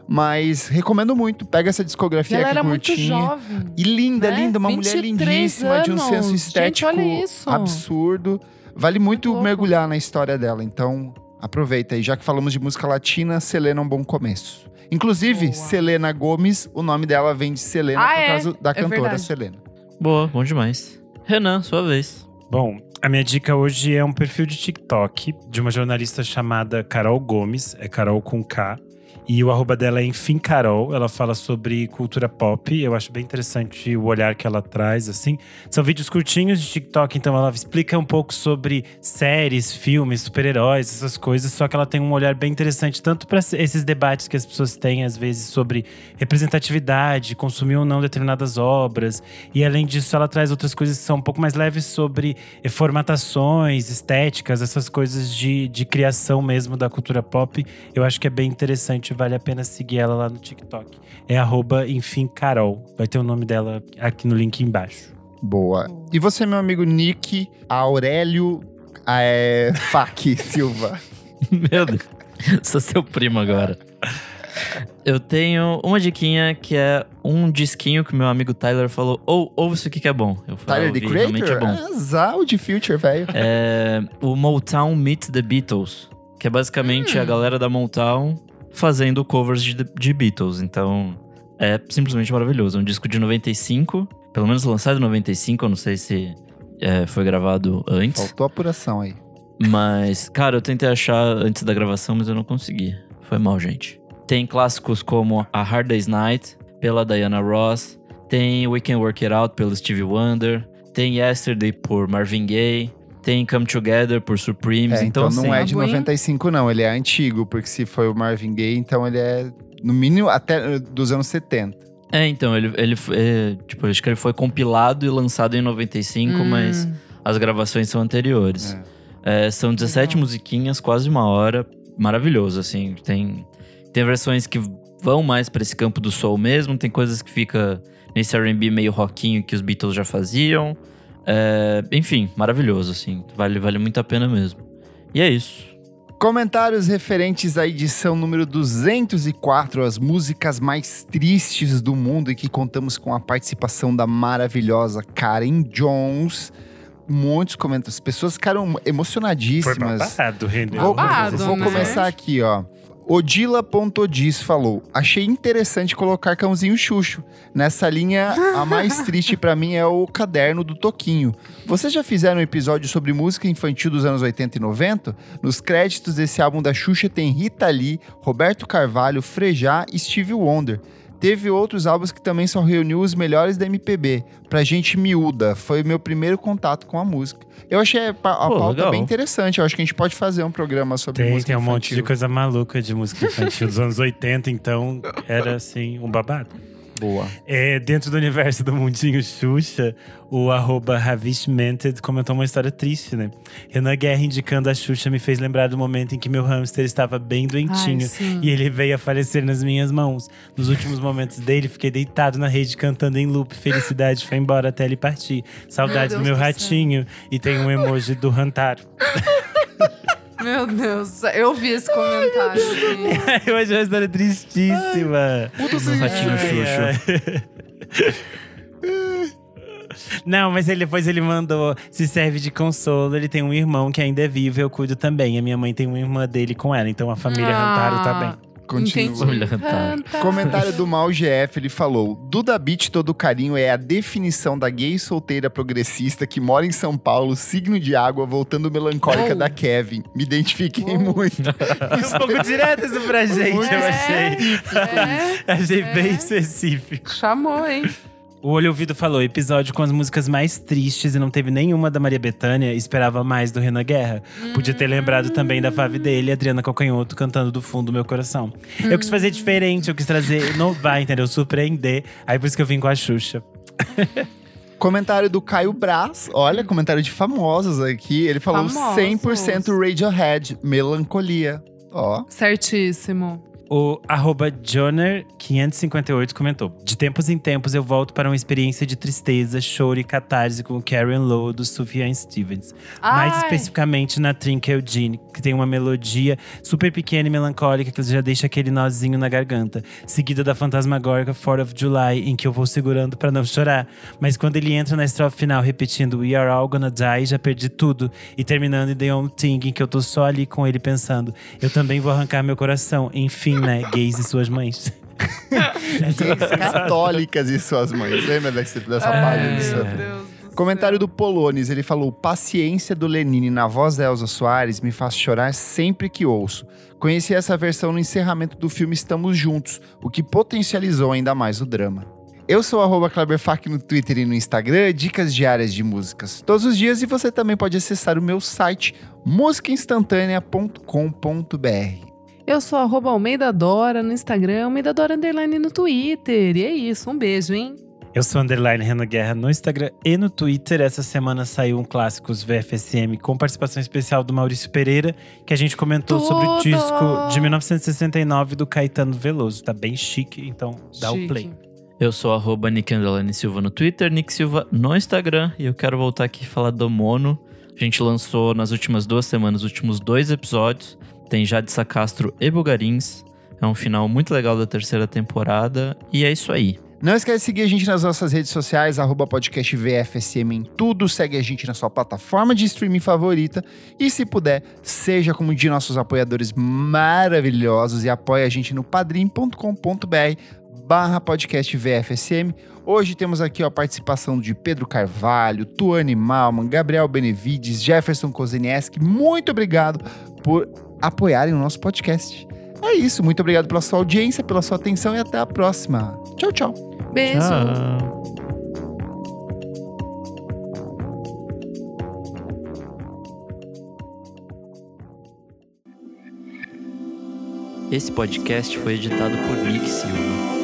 Mas recomendo muito. Pega essa discografia ela aqui era curtinha. Muito jovem, e linda, né? linda. Uma mulher lindíssima, anos. de um senso estético Gente, absurdo. Vale muito mergulhar na história dela. Então, aproveita aí. Já que falamos de música latina, Selena é um bom começo. Inclusive, Boa. Selena Gomes, o nome dela vem de Selena ah, por é? causa da é cantora verdade. Selena. Boa, bom demais. Renan, sua vez. Bom, a minha dica hoje é um perfil de TikTok de uma jornalista chamada Carol Gomes, é Carol com K. E o arroba dela é Enfim Carol. Ela fala sobre cultura pop. Eu acho bem interessante o olhar que ela traz, assim. São vídeos curtinhos de TikTok, então ela explica um pouco sobre séries, filmes, super-heróis, essas coisas. Só que ela tem um olhar bem interessante, tanto para esses debates que as pessoas têm, às vezes, sobre representatividade, consumir ou não determinadas obras. E além disso, ela traz outras coisas que são um pouco mais leves sobre formatações, estéticas, essas coisas de, de criação mesmo da cultura pop. Eu acho que é bem interessante vale a pena seguir ela lá no TikTok. É arroba, enfim, Carol. Vai ter o nome dela aqui no link embaixo. Boa. E você, meu amigo Nick Aurélio é, Fak Silva? meu Deus. Sou seu primo agora. Eu tenho uma diquinha que é um disquinho que meu amigo Tyler falou. Ou ouve isso aqui que é bom. Eu falo, Tyler the Creator? É bom. Ah, Zao de Future, velho. É o Motown Meets the Beatles. Que é basicamente hum. a galera da Motown fazendo covers de, de Beatles. Então, é simplesmente maravilhoso. É um disco de 95, pelo menos lançado em 95, eu não sei se é, foi gravado antes. Faltou apuração aí. Mas, cara, eu tentei achar antes da gravação, mas eu não consegui. Foi mal, gente. Tem clássicos como A Hard Day's Night, pela Diana Ross. Tem We Can Work It Out pelo Stevie Wonder. Tem Yesterday por Marvin Gaye. Tem Come Together por Supremes. É, então, então não assim, é de 95, não. Ele é antigo, porque se foi o Marvin Gaye, então ele é, no mínimo, até eh, dos anos 70. É, então, ele, ele é, tipo, acho que ele foi compilado e lançado em 95, Hum. mas as gravações são anteriores. É, são 17 Legal. musiquinhas, quase uma hora. Maravilhoso, assim. Tem, tem versões que vão mais pra esse campo do soul mesmo, tem coisas que fica nesse R&B meio rockinho que os Beatles já faziam. É, enfim, maravilhoso, assim. Vale, vale muito a pena mesmo. E é isso. Comentários referentes à edição número 204, as músicas mais tristes do mundo, e que contamos com a participação da maravilhosa Karen Jones. Muitos comentários, pessoas ficaram Foi emocionadíssimas. babado, rendeu. Vou, Babado, vou né? começar aqui, ó. Odila.diz falou: Achei interessante colocar Cãozinho Xuxo. Nessa linha, a mais triste pra mim é o caderno do Toquinho. Vocês já fizeram um episódio sobre música infantil dos anos 80 e 90? Nos créditos desse álbum da Xuxa tem Rita Lee, Roberto Carvalho, Frejá e Stevie Wonder. Teve outros álbuns que também só reuniu os melhores da MPB. Pra gente miúda, foi o meu primeiro contato com a música. Eu achei a, pa- a Pô, pauta legal. bem interessante. Eu acho que a gente pode fazer um programa sobre Tem, música tem um monte de coisa maluca de música infantil dos anos 80, então era assim, um babado. Boa. É, dentro do universo do Mundinho Xuxa, o arroba Ravishmented comentou uma história triste, né? Renan Guerra indicando a Xuxa me fez lembrar do momento em que meu hamster estava bem doentinho Ai, e ele veio a falecer nas minhas mãos. Nos últimos momentos dele, fiquei deitado na rede cantando em loop. Felicidade foi embora até ele partir. Saudades Meu do meu do ratinho. E tem um emoji do Rantaro. Meu Deus, eu vi esse comentário. gente. Eu achei uma história tristíssima. No ratinho Xuxo. Não, mas ele, depois ele mandou, se serve de consolo, ele tem um irmão que ainda é vivo, eu cuido também. A minha mãe tem uma irmã dele com ela, então a família Rantaro tá bem. Continua. Entendi. Rantaro. Comentário do Mal GF, ele falou: Duda Beat Todo Carinho é a definição da gay solteira progressista que mora em São Paulo, signo de água, voltando melancólica Oh. da Kevin. Me identifiquei Oh. muito. Um pouco direto isso pra gente, eu achei. É, Achei É. bem específico. chamou, hein? O Olho Ouvido falou: episódio com as músicas mais tristes e não teve nenhuma da Maria Bethânia, esperava mais do Renan Guerra. Podia ter lembrado também da Fave dele, Adriana Calcanhoto, cantando do fundo do meu coração. Eu quis fazer diferente, eu quis trazer, inovar, entendeu? Surpreender. Aí por isso que eu vim com a Xuxa. Comentário do Caio Braz. Olha, comentário de famosos aqui. Ele falou Famosos. 100% Radiohead, melancolia. Ó. Certíssimo. O arroba Joner558 comentou: De tempos em tempos eu volto para uma experiência de tristeza, choro e catarse com o Karen Lowe do Sufjan Stevens. Mais Ai. especificamente na Trinkel Jean, que tem uma melodia super pequena e melancólica que já deixa aquele nozinho na garganta. Seguida da fantasmagórica 4 of July, em que eu vou segurando para não chorar. Mas quando ele entra na estrofe final repetindo We are all gonna die, já perdi tudo. E terminando em The Own Thing, em que eu tô só ali com ele pensando: Eu também vou arrancar meu coração. Enfim, né? Gays e suas mães. Gays católicas e suas mães. Lembra dessa, dessa página? Ai, disso? meu Deus do Comentário céu. do Polones, ele falou: Paciência do Lenine na voz da Elza Soares me faz chorar sempre que ouço. Conheci essa versão no encerramento do filme Estamos Juntos, o que potencializou ainda mais o drama. Eu sou arroba Kleberfac no Twitter e no Instagram, dicas diárias de músicas todos os dias e você também pode acessar o meu site musicainstantanea.com.br. Eu sou arroba Almeida Dora no Instagram, Almeida Dora Underline no Twitter. E é isso, um beijo, hein? Eu sou Underline Renan Guerra no Instagram e no Twitter. Essa semana saiu um Clássicos VFSM com participação especial do Maurício Pereira, que a gente comentou sobre o Tudo! disco de 1969 do Caetano Veloso. Tá bem chique, então dá o Chique. play. Eu sou arroba Nick Silva no Twitter, Nick Silva no Instagram. E eu quero voltar aqui e falar do Mono. A gente lançou nas últimas duas semanas os últimos dois episódios. Tem Jadissa Castro e Bugarins. É um final muito legal da terceira temporada. E é isso aí. Não esquece de seguir a gente nas nossas redes sociais, arroba podcast VFSM em tudo. Segue a gente na sua plataforma de streaming favorita. E se puder, seja como um de nossos apoiadores maravilhosos e apoie a gente no padrim.com.br barra podcast VFSM. Hoje temos aqui ó, a participação de Pedro Carvalho, Tuane Malman, Gabriel Benevides, Jefferson Kozenieski. Muito obrigado por apoiarem o nosso podcast. É isso, muito obrigado pela sua audiência, pela sua atenção e até a próxima. Tchau, tchau. Beijo. Tchau. Esse podcast foi editado por Nick Silva.